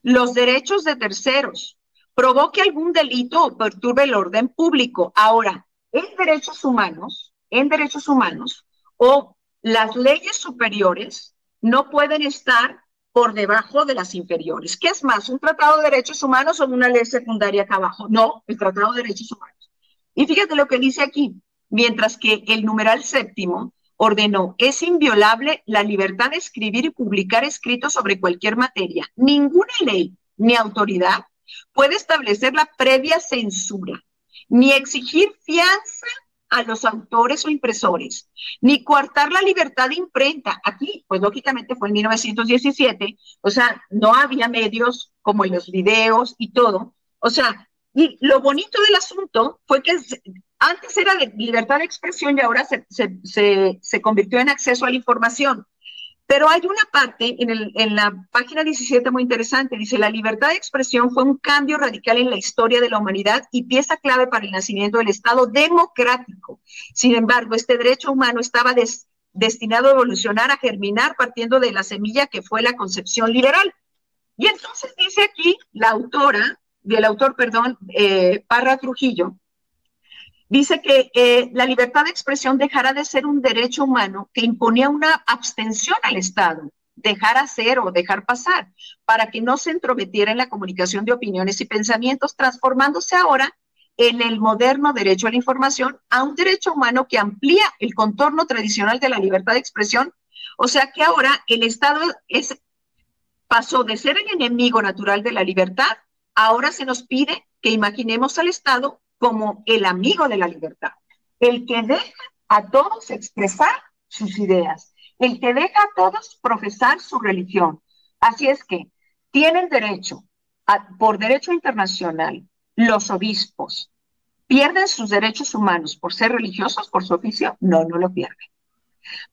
los derechos de terceros, provoque algún delito o perturbe el orden público. Ahora, en derechos humanos, en derechos humanos o las leyes superiores no pueden estar por debajo de las inferiores. ¿Qué es más, un tratado de derechos humanos o una ley secundaria acá abajo? No, el tratado de derechos humanos. Y fíjate lo que dice aquí, mientras que el numeral séptimo ordenó, es inviolable la libertad de escribir y publicar escritos sobre cualquier materia. Ninguna ley ni autoridad puede establecer la previa censura, ni exigir fianza a los autores o impresores, ni coartar la libertad de imprenta. Aquí, pues lógicamente fue en 1917, o sea, no había medios como en los videos y todo. O sea, y lo bonito del asunto fue que antes era de libertad de expresión y ahora se, se, se convirtió en acceso a la información. Pero hay una parte en, la página 17 muy interesante, dice, la libertad de expresión fue un cambio radical en la historia de la humanidad y pieza clave para el nacimiento del Estado democrático. Sin embargo, este derecho humano estaba destinado a evolucionar, a germinar partiendo de la semilla que fue la concepción liberal. Y entonces dice aquí la autora, del autor, perdón, eh, Parra Trujillo, Dice que la libertad de expresión dejará de ser un derecho humano que imponía una abstención al Estado, dejar hacer o dejar pasar, para que no se entrometiera en la comunicación de opiniones y pensamientos, transformándose ahora en el moderno derecho a la información a un derecho humano que amplía el contorno tradicional de la libertad de expresión. O sea que ahora el Estado es, pasó de ser el enemigo natural de la libertad, ahora se nos pide que imaginemos al Estado como el amigo de la libertad, el que deja a todos expresar sus ideas, el que deja a todos profesar su religión. Así es que tienen derecho, por derecho internacional, los obispos, ¿pierden sus derechos humanos por ser religiosos, por su oficio? No, no lo pierden.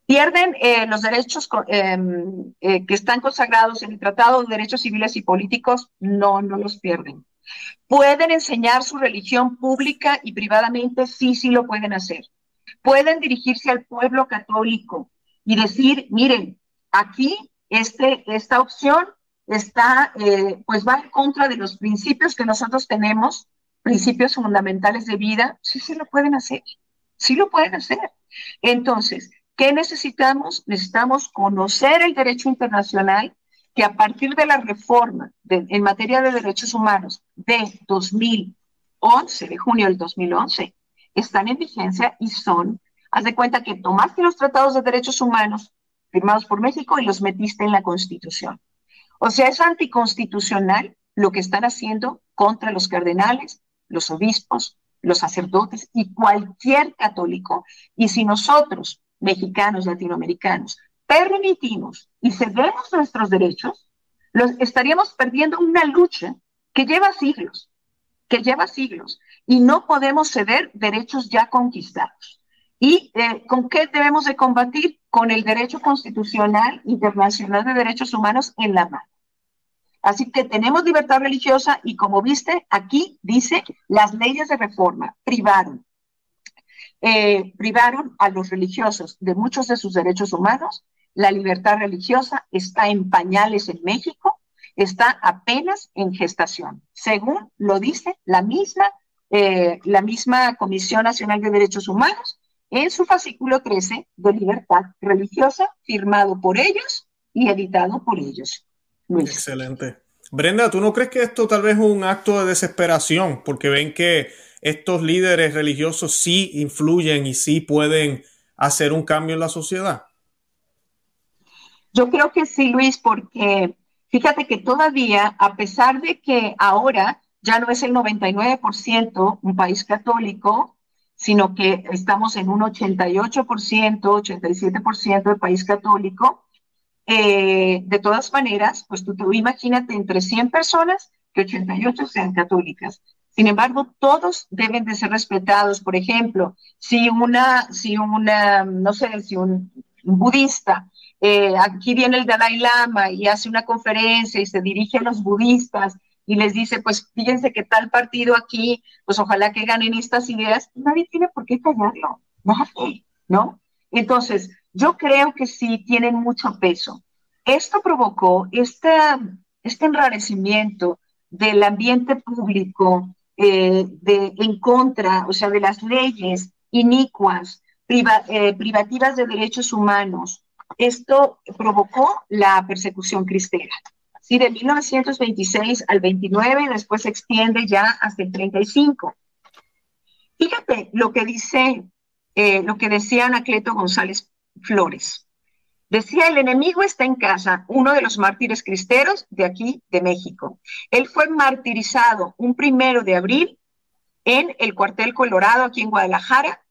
¿Pierden eh, los derechos em, eh, que están consagrados en el Tratado de Derechos Civiles y Políticos? No, no los pierden. ¿Pueden enseñar su religión pública y privadamente? Sí, sí lo pueden hacer. Pueden dirigirse al pueblo católico y decir, miren, aquí este, esta opción está, eh, pues va en contra de los principios que nosotros tenemos, principios fundamentales de vida. Sí, sí lo pueden hacer. Sí lo pueden hacer. Entonces, ¿qué necesitamos? Necesitamos conocer el derecho internacional, que a partir de la reforma en materia de derechos humanos de 2011, de junio del 2011, están en vigencia y son, haz de cuenta que tomaste los tratados de derechos humanos firmados por México y los metiste en la Constitución. O sea, es anticonstitucional lo que están haciendo contra los cardenales, los obispos, los sacerdotes y cualquier católico. Y si nosotros, mexicanos, latinoamericanos, permitimos y cedemos nuestros derechos, los, estaríamos perdiendo una lucha que lleva siglos, que lleva siglos, y no podemos ceder derechos ya conquistados. ¿Y eh, con qué debemos de combatir? Con el derecho constitucional internacional de derechos humanos en la mano. Así que tenemos libertad religiosa y como viste, aquí dice, las leyes de reforma privaron, eh, privaron a los religiosos de muchos de sus derechos humanos la libertad religiosa está en pañales en México, está apenas en gestación, según lo dice la misma, eh, la misma Comisión Nacional de Derechos Humanos en su fascículo 13 de libertad religiosa, firmado por ellos y editado por ellos. Excelente. Brenda, ¿tú no crees que esto tal vez es un acto de desesperación? Porque ven que estos líderes religiosos sí influyen y sí pueden hacer un cambio en la sociedad. Yo creo que sí, Luis, porque fíjate que todavía, a pesar de que ahora ya no es el 99% un país católico, sino que estamos en un 88%, 87% de país católico, eh, de todas maneras, pues tú, tú imagínate entre 100 personas que 88 sean católicas. Sin embargo, todos deben de ser respetados. Por ejemplo, si una, si una, no sé, si un budista eh, aquí viene el Dalai Lama y hace una conferencia y se dirige a los budistas y les dice, pues fíjense que tal partido aquí, pues ojalá que ganen estas ideas, nadie tiene por qué callarlo, ¿no? Entonces, yo creo que sí tienen mucho peso. Esto provocó este, este enrarecimiento del ambiente público eh, de, en contra, o sea, de las leyes inicuas, eh, privativas de derechos humanos, esto provocó la persecución cristera. Sí, de 1926 al 29, después se extiende ya hasta el 35. Fíjate lo que dice, eh, lo que decía Anacleto González Flores. Decía, el enemigo está en casa, uno de los mártires cristeros de aquí, de México. Él fue martirizado un primero de abril en el cuartel Colorado, aquí en Guadalajara,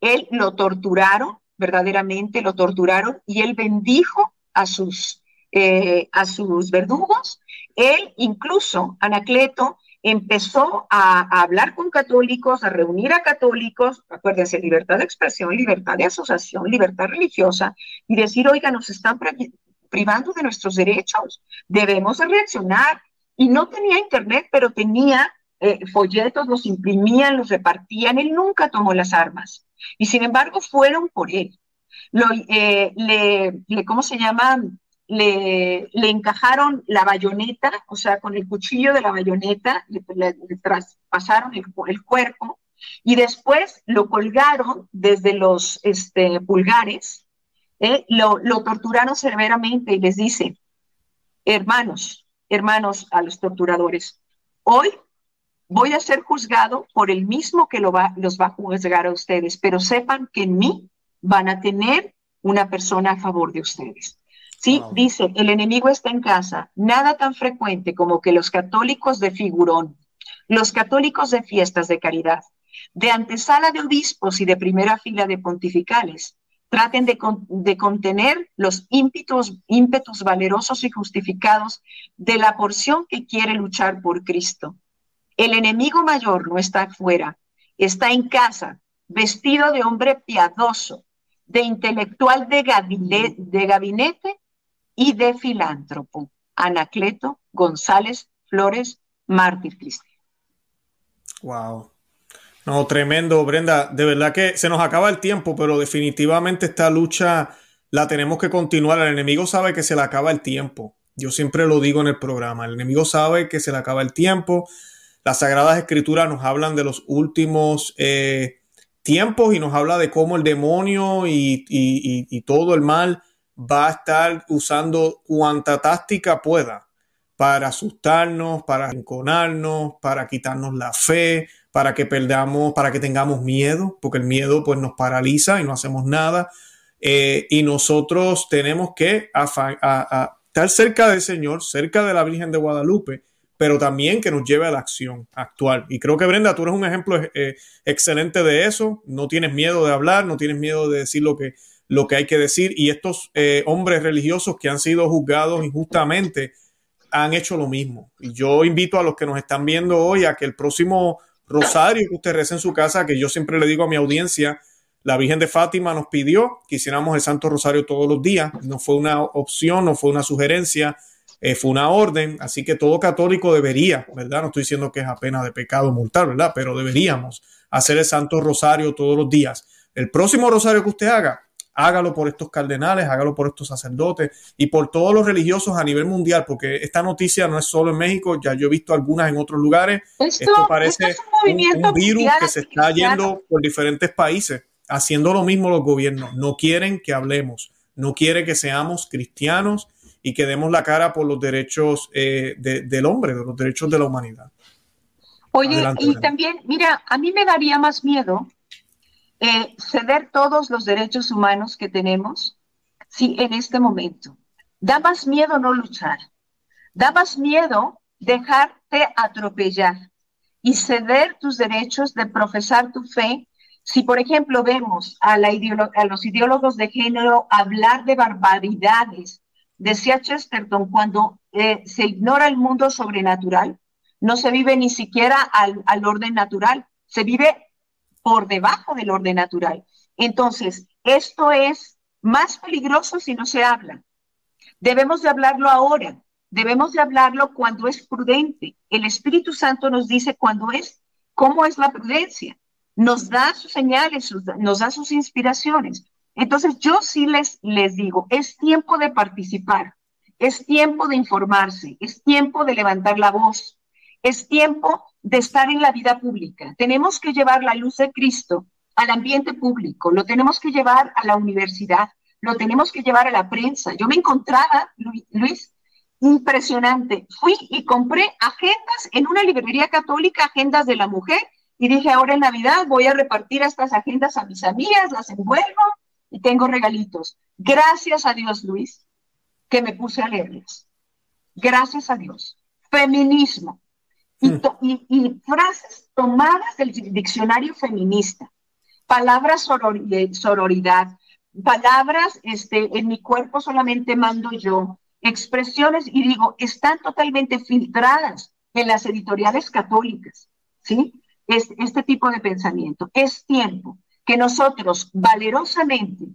él lo torturaron, verdaderamente lo torturaron, y él bendijo a sus, eh, a sus verdugos. Él incluso, Anacleto, empezó a, hablar con católicos, a reunir a católicos, acuérdense, libertad de expresión, libertad de asociación, libertad religiosa, y decir, oiga, nos están privando de nuestros derechos, debemos reaccionar. Y no tenía internet, pero tenía eh, folletos, los imprimían, los repartían, él nunca tomó las armas. Y sin embargo fueron por él. Lo, eh, le, ¿cómo se llama? Le, le, encajaron la bayoneta, o sea, con el cuchillo de la bayoneta, le, traspasaron el, cuerpo y después lo colgaron desde los este, pulgares, eh, lo, lo torturaron severamente y les dice, hermanos, hermanos a los torturadores, hoy voy a ser juzgado por el mismo que los va a juzgar a ustedes, pero sepan que en mí van a tener una persona a favor de ustedes. Sí, dice, el enemigo está en casa, nada tan frecuente como que los católicos de figurón, los católicos de fiestas de caridad, de antesala de obispos y de primera fila de pontificales, traten de, de contener los ímpetus, ímpetus valerosos y justificados de la porción que quiere luchar por Cristo. El enemigo mayor no está afuera, está en casa, vestido de hombre piadoso, de intelectual de gabinete, de gabinete y de filántropo. Anacleto González Flores, mártir cristiano. Wow. No, tremendo, Brenda. De verdad que se nos acaba el tiempo, pero definitivamente esta lucha la tenemos que continuar. El enemigo sabe que se le acaba el tiempo. Yo siempre lo digo en el programa. El enemigo sabe que se le acaba el tiempo. Las Sagradas Escrituras nos hablan de los últimos eh, tiempos y nos habla de cómo el demonio y, todo el mal va a estar usando cuanta táctica pueda para asustarnos, para enconarnos, para quitarnos la fe, para que perdamos, para que tengamos miedo, porque el miedo pues nos paraliza y no hacemos nada. Eh, y nosotros tenemos que estar cerca del Señor, cerca de la Virgen de Guadalupe, pero también que nos lleve a la acción actual. Y creo que Brenda, tú eres un ejemplo eh, excelente de eso. No tienes miedo de hablar, no tienes miedo de decir lo que, lo que hay que decir. Y estos eh, hombres religiosos que han sido juzgados injustamente han hecho lo mismo. Y yo invito a los que nos están viendo hoy a que el próximo rosario que usted reza en su casa, que yo siempre le digo a mi audiencia, la Virgen de Fátima nos pidió que hiciéramos el Santo Rosario todos los días. No fue una opción, no fue una sugerencia eh, fue una orden, así que todo católico debería, ¿verdad? No estoy diciendo que es apenas de pecado mortal, ¿verdad? Pero deberíamos hacer el Santo Rosario todos los días. El próximo rosario que usted haga, hágalo por estos cardenales, hágalo por estos sacerdotes y por todos los religiosos a nivel mundial, porque esta noticia no es solo en México, ya yo he visto algunas en otros lugares. Esto, parece un, virus que se está yendo por diferentes países, haciendo lo mismo los gobiernos. No quieren que hablemos, no quieren que seamos cristianos y que demos la cara por los derechos eh, del hombre, de los derechos de la humanidad. Oye, y también, mira, a mí me daría más miedo eh, ceder todos los derechos humanos que tenemos sí, en este momento. Da más miedo no luchar. Da más miedo dejarte atropellar y ceder tus derechos de profesar tu fe. Si, por ejemplo, vemos a, los ideólogos de género hablar de barbaridades Decía Chesterton, cuando eh, se ignora el mundo sobrenatural, no se vive ni siquiera al, orden natural, se vive por debajo del orden natural. Entonces, esto es más peligroso si no se habla. Debemos de hablarlo ahora, debemos de hablarlo cuando es prudente. El Espíritu Santo nos dice cuándo es, cómo es la prudencia. Nos da sus señales, nos da sus inspiraciones. Entonces yo sí les, les digo, es tiempo de participar, es tiempo de informarse, es tiempo de levantar la voz, es tiempo de estar en la vida pública. Tenemos que llevar la luz de Cristo al ambiente público, lo tenemos que llevar a la universidad, lo tenemos que llevar a la prensa. Yo me encontraba, Luis, impresionante. Fui y compré agendas en una librería católica, agendas de la mujer, y dije, ahora en Navidad voy a repartir estas agendas a mis amigas, las envuelvo y tengo regalitos. Gracias a Dios, Luis, que me puse a leerlos. Gracias a Dios. Feminismo. Y, mm. frases tomadas del diccionario feminista. palabras de sororidad, palabras, este, en mi cuerpo solamente mando yo, expresiones, y digo, están totalmente filtradas en las editoriales católicas, ¿sí? Es, este tipo de pensamiento. Es tiempo que nosotros valerosamente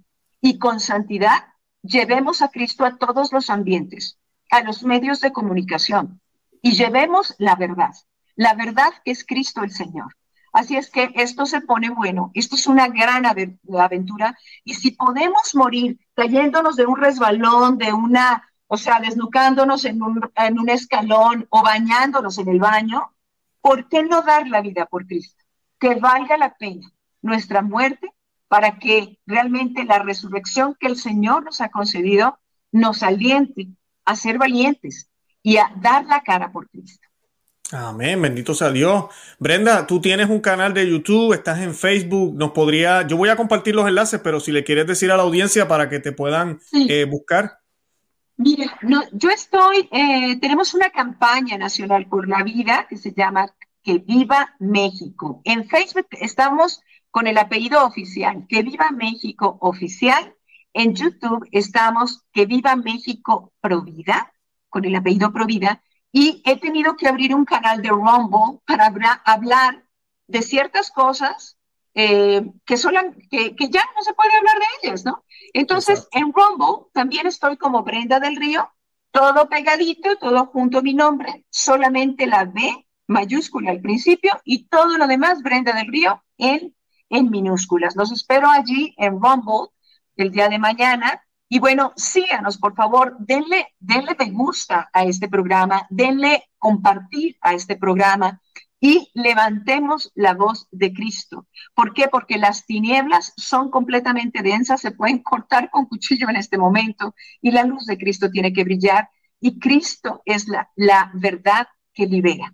y con santidad llevemos a Cristo a todos los ambientes, a los medios de comunicación, y llevemos la verdad, la verdad que es Cristo el Señor. Así es que esto se pone bueno, esto es una gran aventura y si podemos morir cayéndonos de un resbalón, de una, o sea, desnucándonos en un, en un escalón o bañándonos en el baño, ¿por qué no dar la vida por Cristo? Que valga la pena nuestra muerte para que realmente la resurrección que el Señor nos ha concedido nos aliente a ser valientes y a dar la cara por Cristo. Amén, bendito sea Dios. Brenda, tú tienes un canal de YouTube, estás en Facebook, nos podría, yo voy a compartir los enlaces, pero si le quieres decir a la audiencia para que te puedan eh, buscar. Mira, no, yo estoy, eh, tenemos una campaña nacional por la vida que se llama Que Viva México. En Facebook estamos con el apellido oficial, Que Viva México Oficial. En YouTube estamos Que Viva México Provida, con el apellido Provida y he tenido que abrir un canal de Rumble para hablar de ciertas cosas eh, que, que, ya no se puede hablar de ellas, ¿no? Entonces, en Rumble también estoy como Brenda del Río, todo pegadito, todo junto a mi nombre, solamente la B mayúscula al principio y todo lo demás, Brenda del Río, en, en minúsculas. Los espero allí en Rumble el día de mañana y bueno, síganos, por favor, denle, denle me gusta a este programa, denle compartir a este programa y levantemos la voz de Cristo. ¿Por qué? Porque las tinieblas son completamente densas, se pueden cortar con cuchillo en este momento y la luz de Cristo tiene que brillar y Cristo es la, la verdad que libera.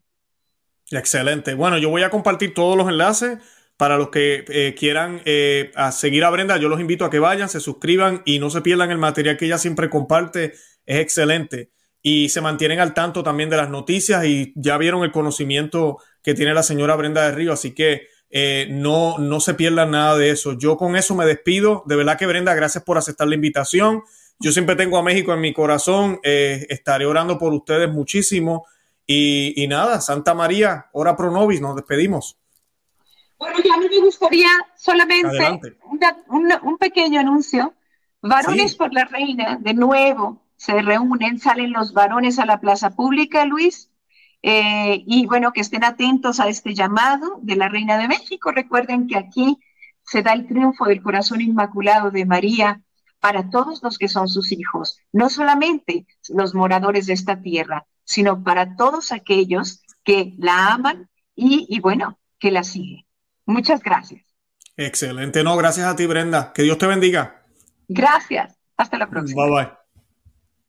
Excelente. Bueno, yo voy a compartir todos los enlaces para los que eh, quieran eh, seguir a Brenda, yo los invito a que vayan, se suscriban y no se pierdan el material que ella siempre comparte. Es excelente. Y se mantienen al tanto también de las noticias y ya vieron el conocimiento que tiene la señora Brenda de Río. Así que eh, no, no se pierdan nada de eso. Yo con eso me despido. De verdad que Brenda, gracias por aceptar la invitación. Yo siempre tengo a México en mi corazón. estaré orando por ustedes muchísimo. Y, y nada, Santa María, ora pro nobis, nos despedimos. Bueno, ya a mí me gustaría solamente un pequeño anuncio. Varones por la Reina, de nuevo, se reúnen, salen los varones a la plaza pública, Luis, eh, y bueno, que estén atentos a este llamado de la Reina de México. Recuerden que aquí se da el triunfo del corazón inmaculado de María para todos los que son sus hijos, no solamente los moradores de esta tierra, sino para todos aquellos que la aman y, y bueno, que la siguen. Muchas gracias. Excelente, no, gracias a ti Brenda. Que Dios te bendiga. Gracias. Hasta la próxima. Bye bye.